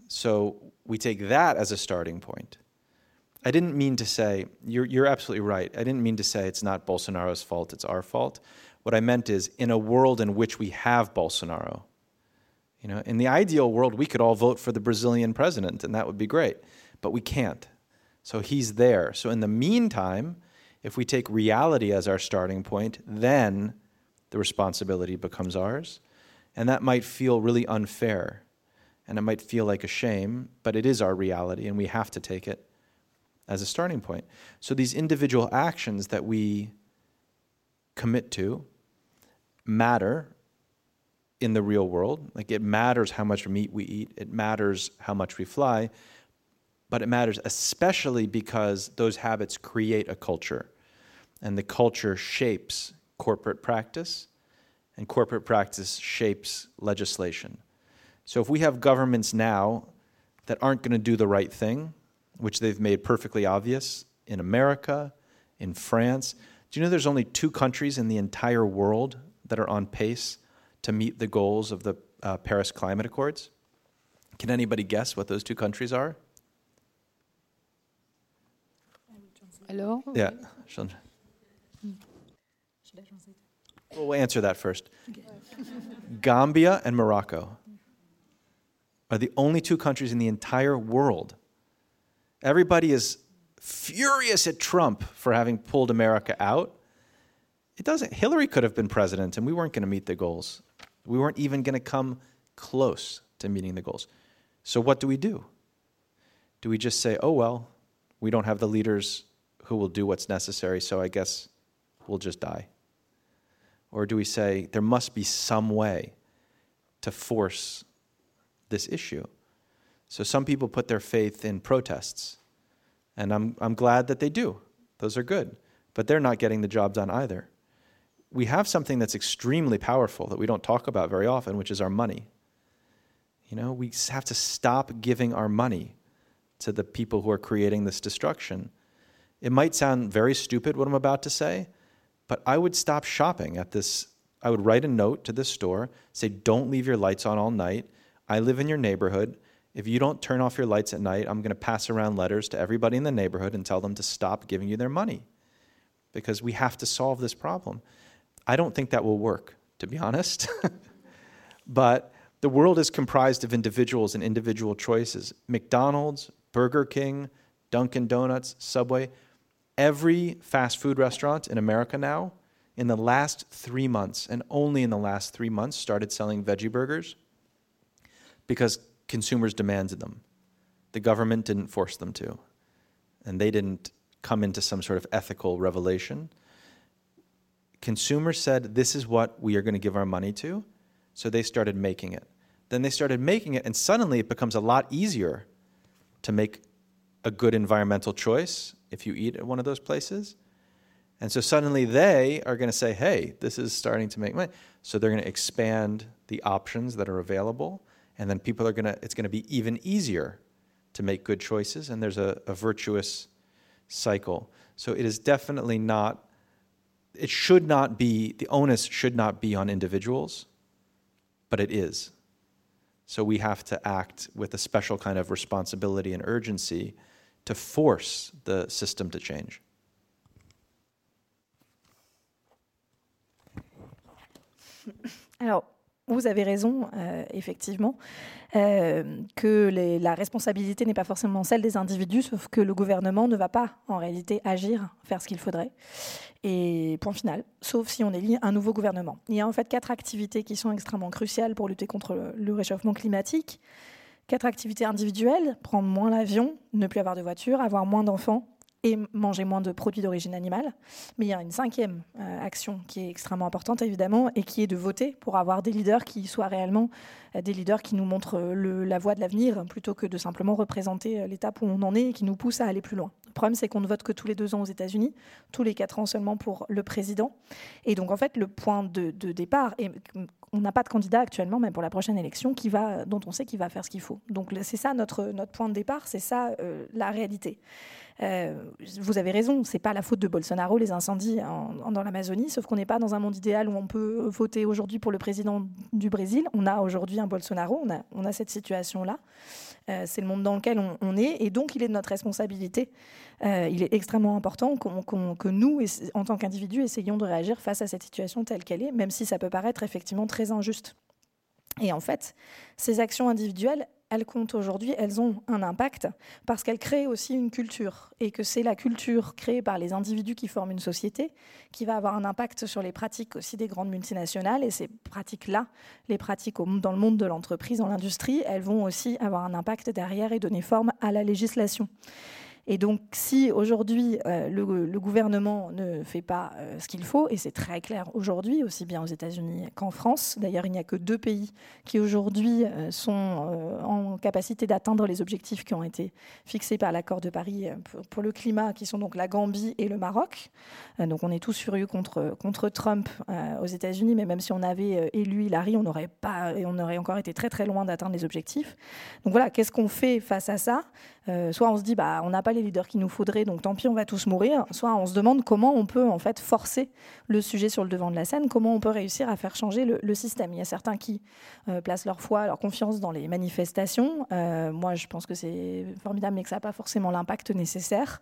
So we take that as a starting point. I didn't mean to say, you're, you're absolutely right. I didn't mean to say it's not Bolsonaro's fault, it's our fault. What I meant is, in a world in which we have Bolsonaro, you know, in the ideal world, we could all vote for the Brazilian president, and that would be great. But we can't. So he's there. So in the meantime, if we take reality as our starting point, then the responsibility becomes ours. And that might feel really unfair. And it might feel like a shame, but it is our reality, and we have to take it as a starting point. So these individual actions that we commit to matter in the real world. Like it matters how much meat we eat, it matters how much we fly, but it matters especially because those habits create a culture. And the culture shapes corporate practice, and corporate practice shapes legislation. So if we have governments now that aren't going to do the right thing, which they've made perfectly obvious in America, in France, do you know there's only two countries in the entire world that are on pace to meet the goals of the uh, Paris Climate Accords? Can anybody guess what those two countries are? Hello? Yeah. Well, we'll answer that first. Gambia and Morocco are the only two countries in the entire world. Everybody is furious at Trump for having pulled America out. It doesn't. Hillary could have been president, and we weren't going to meet the goals. We weren't even going to come close to meeting the goals. So what do we do? Do we just say, "Oh well, we don't have the leaders who will do what's necessary, so I guess we'll just die"? Or do we say there must be some way to force this issue? So some people put their faith in protests, and I'm, I'm glad that they do. Those are good, but they're not getting the job done either. We have something that's extremely powerful that we don't talk about very often, which is our money. You know, we have to stop giving our money to the people who are creating this destruction. It might sound very stupid what I'm about to say, but I would stop shopping at this. I would write a note to this store, say, don't leave your lights on all night. I live in your neighborhood. If you don't turn off your lights at night, I'm going to pass around letters to everybody in the neighborhood and tell them to stop giving you their money because we have to solve this problem. I don't think that will work, to be honest. but the world is comprised of individuals and individual choices. McDonald's, Burger King, Dunkin' Donuts, Subway, every fast food restaurant in America now, in the last three months, and only in the last three months, started selling veggie burgers because consumers demanded them. The government didn't force them to, and they didn't come into some sort of ethical revelation. Consumers said, This is what we are going to give our money to, so they started making it. Then they started making it, and suddenly it becomes a lot easier to make a good environmental choice if you eat at one of those places. And so suddenly they are going to say, hey, this is starting to make money. So they're going to expand the options that are available. And then people are going to, it's going to be even easier to make good choices. And there's a, a virtuous cycle. So it is definitely not, it should not be, the onus should not be on individuals, but it is. So we have to act with a special kind of responsibility and urgency to force the system to change. Alors, vous avez raison, euh, effectivement, euh, que la responsabilité n'est pas forcément celle des individus, sauf que le gouvernement ne va pas, en réalité, agir, faire ce qu'il faudrait. Et point final, sauf si on élit un nouveau gouvernement. Il y a en fait quatre activités qui sont extrêmement cruciales pour lutter contre le, le réchauffement climatique. Quatre activités individuelles, prendre moins l'avion, ne plus avoir de voiture, avoir moins d'enfants et manger moins de produits d'origine animale. Mais il y a une cinquième euh, action qui est extrêmement importante, évidemment, et qui est de voter pour avoir des leaders qui soient réellement euh, des leaders qui nous montrent le, la voie de l'avenir, plutôt que de simplement représenter euh, l'étape où on en est et qui nous pousse à aller plus loin. Le problème, c'est qu'on ne vote que tous les deux ans aux États-Unis, tous les quatre ans seulement pour le président. Et donc, en fait, le point de, de départ, et on n'a pas de candidat actuellement, même pour la prochaine élection, qui va, dont on sait qu'il va faire ce qu'il faut. Donc, c'est ça notre, notre point de départ, c'est ça euh, la réalité. Euh, vous avez raison, c'est pas la faute de Bolsonaro les incendies en, en, dans l'Amazonie, sauf qu'on n'est pas dans un monde idéal où on peut voter aujourd'hui pour le président du Brésil. On a aujourd'hui un Bolsonaro, on a, on a cette situation-là. Euh, c'est le monde dans lequel on, est, et donc il est de notre responsabilité. Euh, il est extrêmement important que nous, en tant qu'individus, essayons de réagir face à cette situation telle qu'elle est, même si ça peut paraître effectivement très injuste. Et en fait, ces actions individuelles, elles comptent aujourd'hui, elles ont un impact parce qu'elles créent aussi une culture et que c'est la culture créée par les individus qui forment une société qui va avoir un impact sur les pratiques aussi des grandes multinationales et ces pratiques-là, les pratiques dans le monde de l'entreprise, dans l'industrie, elles vont aussi avoir un impact derrière et donner forme à la législation. Et donc, si aujourd'hui euh, le, gouvernement ne fait pas euh, ce qu'il faut, et c'est très clair aujourd'hui, aussi bien aux États-Unis qu'en France, d'ailleurs, il n'y a que deux pays qui aujourd'hui euh, sont en capacité d'atteindre les objectifs qui ont été fixés par l'accord de Paris pour, le climat, qui sont donc la Gambie et le Maroc. donc, on est tous furieux contre, contre Trump aux États-Unis, mais même si on avait élu Hillary, on n'aurait pas, on aurait encore été très très loin d'atteindre les objectifs. Donc voilà, qu'est-ce qu'on fait face à ça? Soit on se dit, bah, on n'a pas les leaders qu'il nous faudrait, donc tant pis, on va tous mourir. Soit on se demande comment on peut en fait forcer le sujet sur le devant de la scène, comment on peut réussir à faire changer le, système. Il y a certains qui euh, placent leur foi, leur confiance dans les manifestations. Euh, moi, je pense que c'est formidable, mais que ça n'a pas forcément l'impact nécessaire.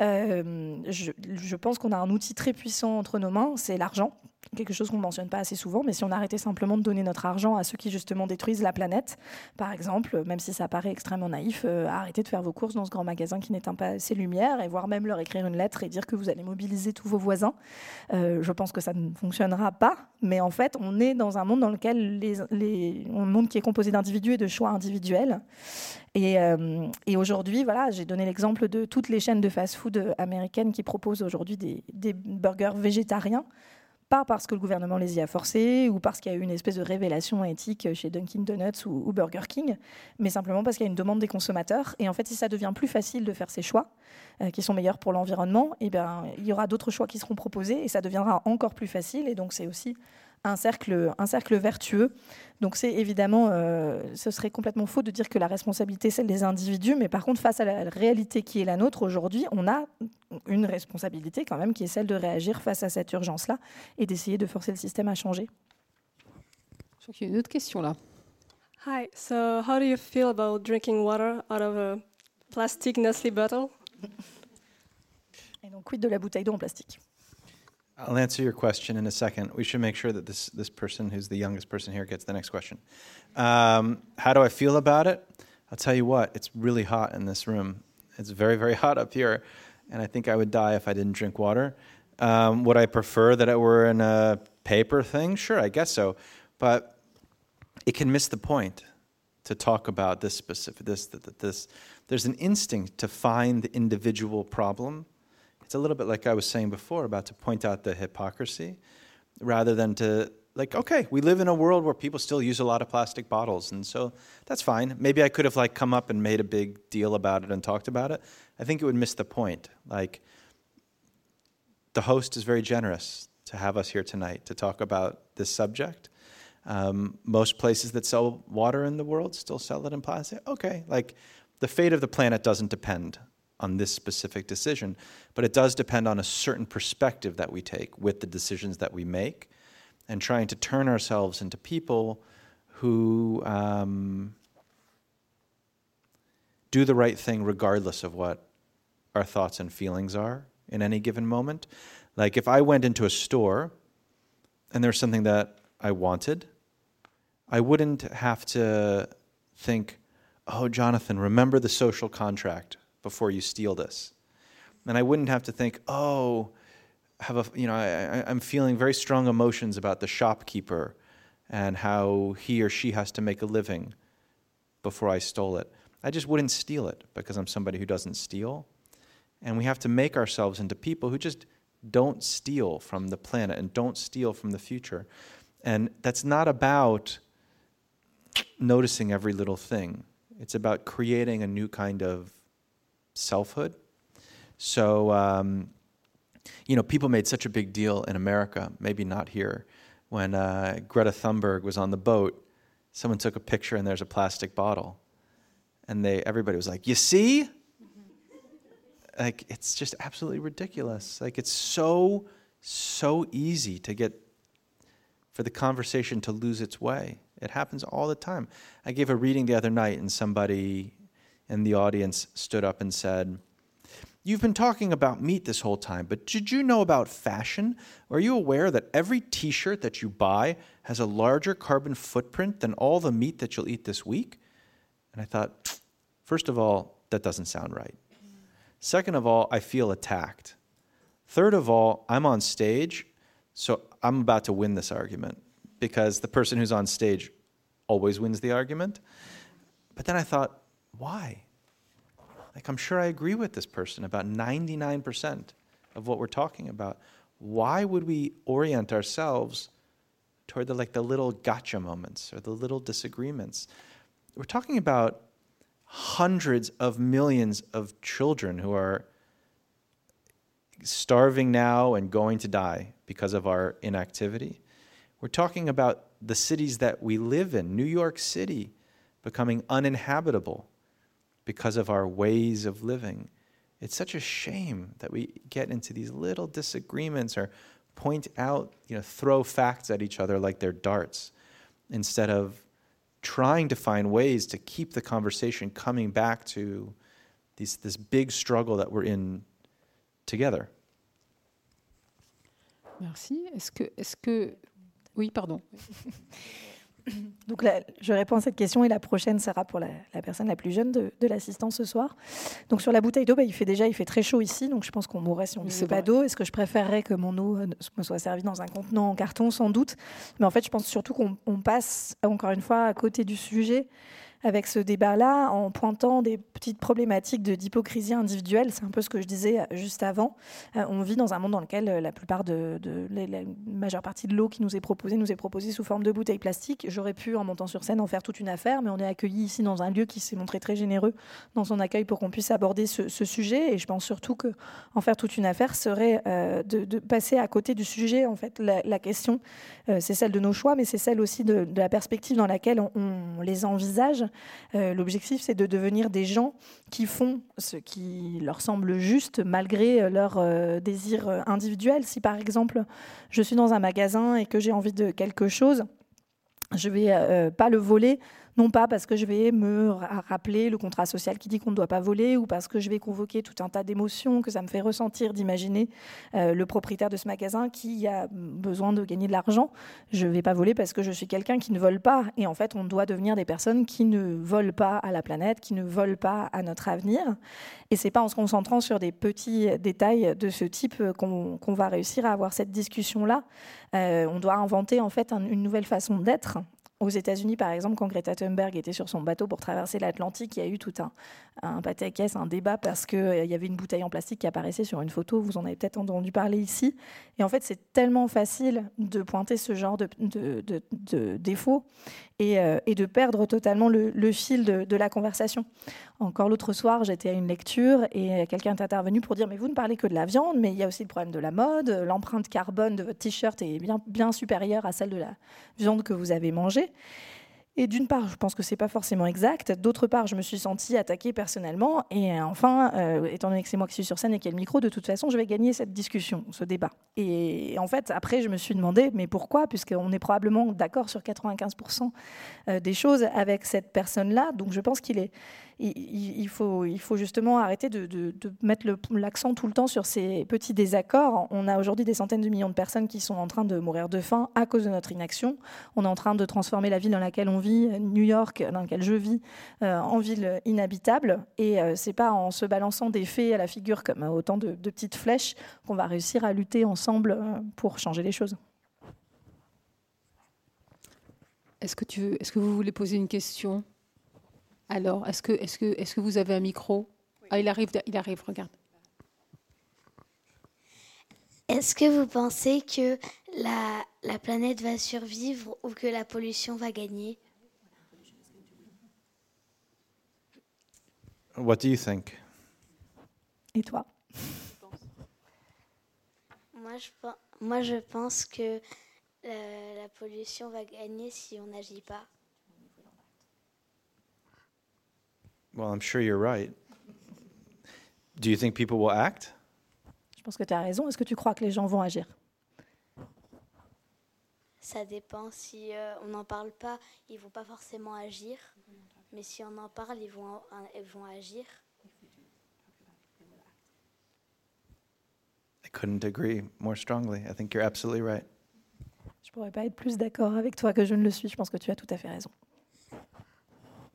Euh, je, je pense qu'on a un outil très puissant entre nos mains, c'est l'argent quelque chose qu'on ne mentionne pas assez souvent, mais si on arrêtait simplement de donner notre argent à ceux qui justement détruisent la planète, par exemple, même si ça paraît extrêmement naïf, euh, arrêtez de faire vos courses dans ce grand magasin qui n'éteint pas ses lumières, et voire même leur écrire une lettre et dire que vous allez mobiliser tous vos voisins. Euh, je pense que ça ne fonctionnera pas, mais en fait, on est dans un monde dans lequel les, monde qui est composé d'individus et de choix individuels. Et, euh, et aujourd'hui, voilà, j'ai donné l'exemple de toutes les chaînes de fast-food américaines qui proposent aujourd'hui des burgers végétariens pas parce que le gouvernement les y a forcés ou parce qu'il y a eu une espèce de révélation éthique chez Dunkin' Donuts ou, Burger King, mais simplement parce qu'il y a une demande des consommateurs. Et en fait, si ça devient plus facile de faire ces choix, euh, qui sont meilleurs pour l'environnement, eh bien, il y aura d'autres choix qui seront proposés et ça deviendra encore plus facile. Et donc, c'est aussi un cercle, un cercle vertueux. Donc c'est évidemment, euh, ce serait complètement faux de dire que la responsabilité c'est celle des individus, mais par contre face à la réalité qui est la nôtre aujourd'hui, on a une responsabilité quand même qui est celle de réagir face à cette urgence-là et d'essayer de forcer le système à changer. Je crois qu'il y a une autre question là. Hi, so how do you feel about drinking water out of a plastic Nestle bottle? Et donc quid de la bouteille d'eau en plastique? I'll answer your question in a second. We should make sure that this, this person, who's the youngest person here, gets the next question. Um, how do I feel about it? I'll tell you what, it's really hot in this room. It's very, very hot up here, and I think I would die if I didn't drink water. Um, would I prefer that it were in a paper thing? Sure, I guess so. But it can miss the point to talk about this specific, this, that, this. There's an instinct to find the individual problem it's a little bit like I was saying before about to point out the hypocrisy rather than to like okay we live in a world where people still use a lot of plastic bottles and so that's fine. Maybe i could have like come up and made a big deal about it and talked about it. I think it would miss the point. Like the host is very generous to have us here tonight to talk about this subject. Um, most places that sell water in the world still sell it in plastic. Okay like the fate of the planet doesn't depend on this specific decision, but it does depend on a certain perspective that we take with the decisions that we make and trying to turn ourselves into people who um, do the right thing regardless of what our thoughts and feelings are in any given moment. Like if I went into a store and there's something that I wanted, I wouldn't have to think, oh, Jonathan, remember the social contract before you steal this. And I wouldn't have to think, oh, have a, you know, I, I'm feeling very strong emotions about the shopkeeper and how he or she has to make a living before I stole it. I just wouldn't steal it because I'm somebody who doesn't steal. And we have to make ourselves into people who just don't steal from the planet and don't steal from the future. And that's not about noticing every little thing, it's about creating a new kind of selfhood. So, um, you know, people made such a big deal in America, maybe not here, when uh, Greta Thunberg was on the boat. Someone took a picture and there's a plastic bottle, and they everybody was like, "You see." Like it's just absolutely ridiculous. Like it's so so easy to get for the conversation to lose its way. It happens all the time. I gave a reading the other night, and somebody and the audience stood up and said, You've been talking about meat this whole time, but did you know about fashion? Are you aware that every t shirt that you buy has a larger carbon footprint than all the meat that you'll eat this week? And I thought, first of all, that doesn't sound right. Second of all, I feel attacked. Third of all, I'm on stage, so I'm about to win this argument because the person who's on stage always wins the argument. But then I thought, why? like I'm sure I agree with this person about 99% of what we're talking about. Why would we orient ourselves toward the like the little gotcha moments or the little disagreements? We're talking about hundreds of millions of children who are starving now and going to die because of our inactivity. We're talking about the cities that we live in, New York City becoming uninhabitable because of our ways of living. It's such a shame that we get into these little disagreements or point out, you know, throw facts at each other like they're darts instead of trying to find ways to keep the conversation coming back to these, this big struggle that we're in together. Merci. Est-ce que, est-ce que, oui, pardon. Donc là, je réponds à cette question et la prochaine sera pour la, la personne la plus jeune de, de l'assistance ce soir. Donc sur la bouteille d'eau, bah, il fait déjà il fait très chaud ici, donc je pense qu'on mourrait si on ne buvait pas d'eau. Est-ce que je préférerais que mon eau euh, me soit servie dans un contenant en carton Sans doute. Mais en fait, je pense surtout qu'on on passe encore une fois à côté du sujet avec ce débat-là en pointant des petites problématiques d'hypocrisie individuelle. C'est un peu ce que je disais euh, juste avant. Euh, on vit dans un monde dans lequel euh, la plupart de, majeure partie de l'eau qui nous est proposée nous est proposée sous forme de bouteilles plastiques. J'aurais pu, en montant sur scène, en faire toute une affaire, mais on est accueilli ici dans un lieu qui s'est montré très généreux dans son accueil pour qu'on puisse aborder ce, sujet. Et je pense surtout que en faire toute une affaire serait de, passer à côté du sujet. En fait, la, question, c'est celle de nos choix, mais c'est celle aussi de, la perspective dans laquelle on les envisage. Euh, L'objectif, c'est de devenir des gens qui font ce qui leur semble juste malgré leur euh, désir individuel. Si par exemple, je suis dans un magasin et que j'ai envie de quelque chose, je ne vais euh, pas le voler non pas parce que je vais me rappeler le contrat social qui dit qu'on ne doit pas voler ou parce que je vais convoquer tout un tas d'émotions que ça me fait ressentir d'imaginer euh, le propriétaire de ce magasin qui a besoin de gagner de l'argent. Je ne vais pas voler parce que je suis quelqu'un qui ne vole pas. Et en fait, on doit devenir des personnes qui ne volent pas à la planète, qui ne volent pas à notre avenir. Et c'est pas en se concentrant sur des petits détails de ce type qu'on qu va réussir à avoir cette discussion-là. Euh, on doit inventer en fait un, une nouvelle façon d'être aux États-Unis, par exemple, quand Greta Thunberg était sur son bateau pour traverser l'Atlantique, il y a eu tout un, un caisse, un débat parce qu'il euh, y avait une bouteille en plastique qui apparaissait sur une photo. Vous en avez peut-être entendu parler ici. Et en fait, c'est tellement facile de pointer ce genre de, de, de, de défauts et, euh, et, de perdre totalement le, fil de, la conversation. Encore l'autre soir, j'étais à une lecture et quelqu'un est intervenu pour dire Mais vous ne parlez que de la viande, mais il y a aussi le problème de la mode. L'empreinte carbone de votre t-shirt est bien supérieure à celle de la viande que vous avez mangée. Et d'une part, je pense que c'est pas forcément exact. D'autre part, je me suis sentie attaquée personnellement. Et enfin, euh, étant donné que c'est moi qui suis sur scène et qu'il y a le micro, de toute façon, je vais gagner cette discussion, ce débat. Et en fait, après, je me suis demandé, mais pourquoi? Puisqu'on est probablement d'accord sur 95% euh, des choses avec cette personne-là. Donc je pense qu'il est il, faut, justement arrêter de, mettre l'accent tout le temps sur ces petits désaccords. On a aujourd'hui des centaines de millions de personnes qui sont en train de mourir de faim à cause de notre inaction. On est en train de transformer la ville dans laquelle on vit, New York, dans laquelle je vis, euh, en ville inhabitable. Et euh, c'est pas en se balançant des faits à la figure comme autant de, de petites flèches qu'on va réussir à lutter ensemble euh, pour changer les choses. Est-ce que, est-ce que vous voulez poser une question? Alors, est-ce que, est que, est que vous avez un micro? Oui. Ah, il arrive, il arrive, regarde. Est-ce que vous pensez que la, la planète va survivre ou que la pollution va gagner? What do you think? Et toi? Moi je, moi, je pense que la, la pollution va gagner si on n'agit pas. Well, I'm sure you're right. Do you think people will act? Je pense que tu as raison. Est-ce que tu crois que les gens vont agir? Ça dépend. Si euh, on n'en parle pas, ils vont pas forcément agir. Mais si on en parle, ils vont, ils vont agir. I couldn't agree more strongly. I think you're absolutely right. Je pourrais pas être plus d'accord avec toi que je ne le suis. Je pense que tu as tout à fait raison.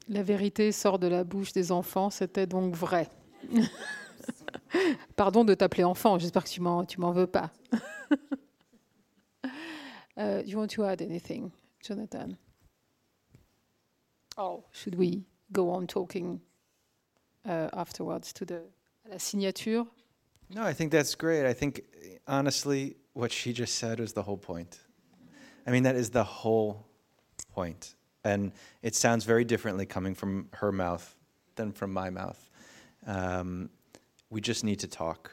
La vérité sort de la bouche des enfants, c'était donc vrai. Pardon de t'appeler enfant, j'espère que tu m'en, tu m'en veux pas. uh, you want to add anything, Jonathan? Oh, should we go on talking uh, afterwards to the la signature? No, I think that's great. I think honestly, what she just said was the whole point. I mean, that is the whole point. And it sounds very differently coming from her mouth than from my mouth. Um, we just need to talk.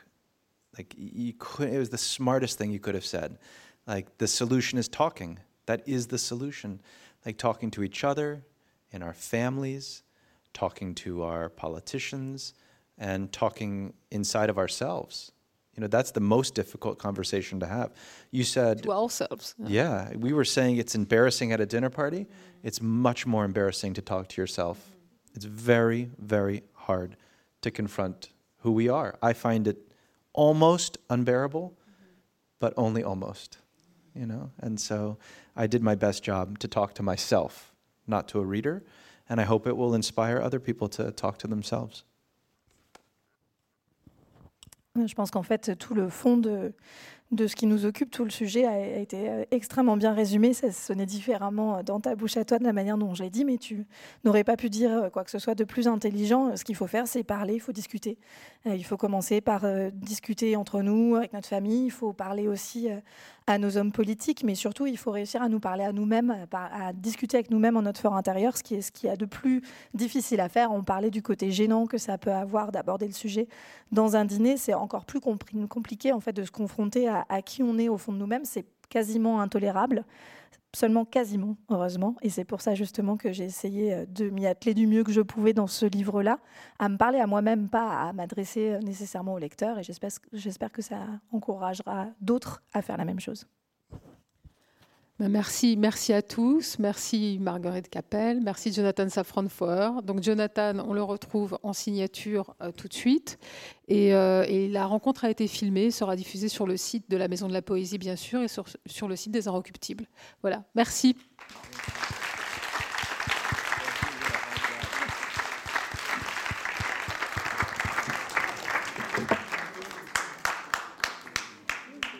Like you could, it was the smartest thing you could have said. Like the solution is talking. That is the solution. Like talking to each other, in our families, talking to our politicians, and talking inside of ourselves. You know, that's the most difficult conversation to have. You said to ourselves. Yeah, we were saying it's embarrassing at a dinner party. It's much more embarrassing to talk to yourself. It's very, very hard to confront who we are. I find it almost unbearable, but only almost, you know? And so I did my best job to talk to myself, not to a reader, and I hope it will inspire other people to talk to themselves. Je pense qu'en fait, tout le fond de, de ce qui nous occupe, tout le sujet a, été euh, extrêmement bien résumé. Ça sonnait différemment euh, dans ta bouche à toi de la manière dont j'ai dit, mais tu n'aurais pas pu dire euh, quoi que ce soit de plus intelligent. Ce qu'il faut faire, c'est parler, il faut discuter. Il faut commencer par discuter entre nous, avec notre famille. Il faut parler aussi à nos hommes politiques, mais surtout, il faut réussir à nous parler à nous-mêmes, à, discuter avec nous-mêmes en notre fort intérieur, ce qui est ce qui a de plus difficile à faire. On parlait du côté gênant que ça peut avoir d'aborder le sujet dans un dîner. C'est encore plus compliqué en fait de se confronter à, à qui on est au fond de nous-mêmes. C'est quasiment intolérable seulement quasiment, heureusement. Et c'est pour ça justement que j'ai essayé euh, de m'y atteler du mieux que je pouvais dans ce livre-là, à me parler à moi-même, pas à m'adresser euh, nécessairement au lecteur. Et j'espère que ça encouragera d'autres à faire la même chose. Ben, merci, merci à tous. Merci Marguerite Capel. Merci Jonathan Safran-Foer. Donc Jonathan, on le retrouve en signature euh, tout de suite. Euh, et, la rencontre a été filmée, sera diffusée sur le site de la Maison de la Poésie, bien sûr, et sur, sur le site des Inrecuptibles. Voilà, merci.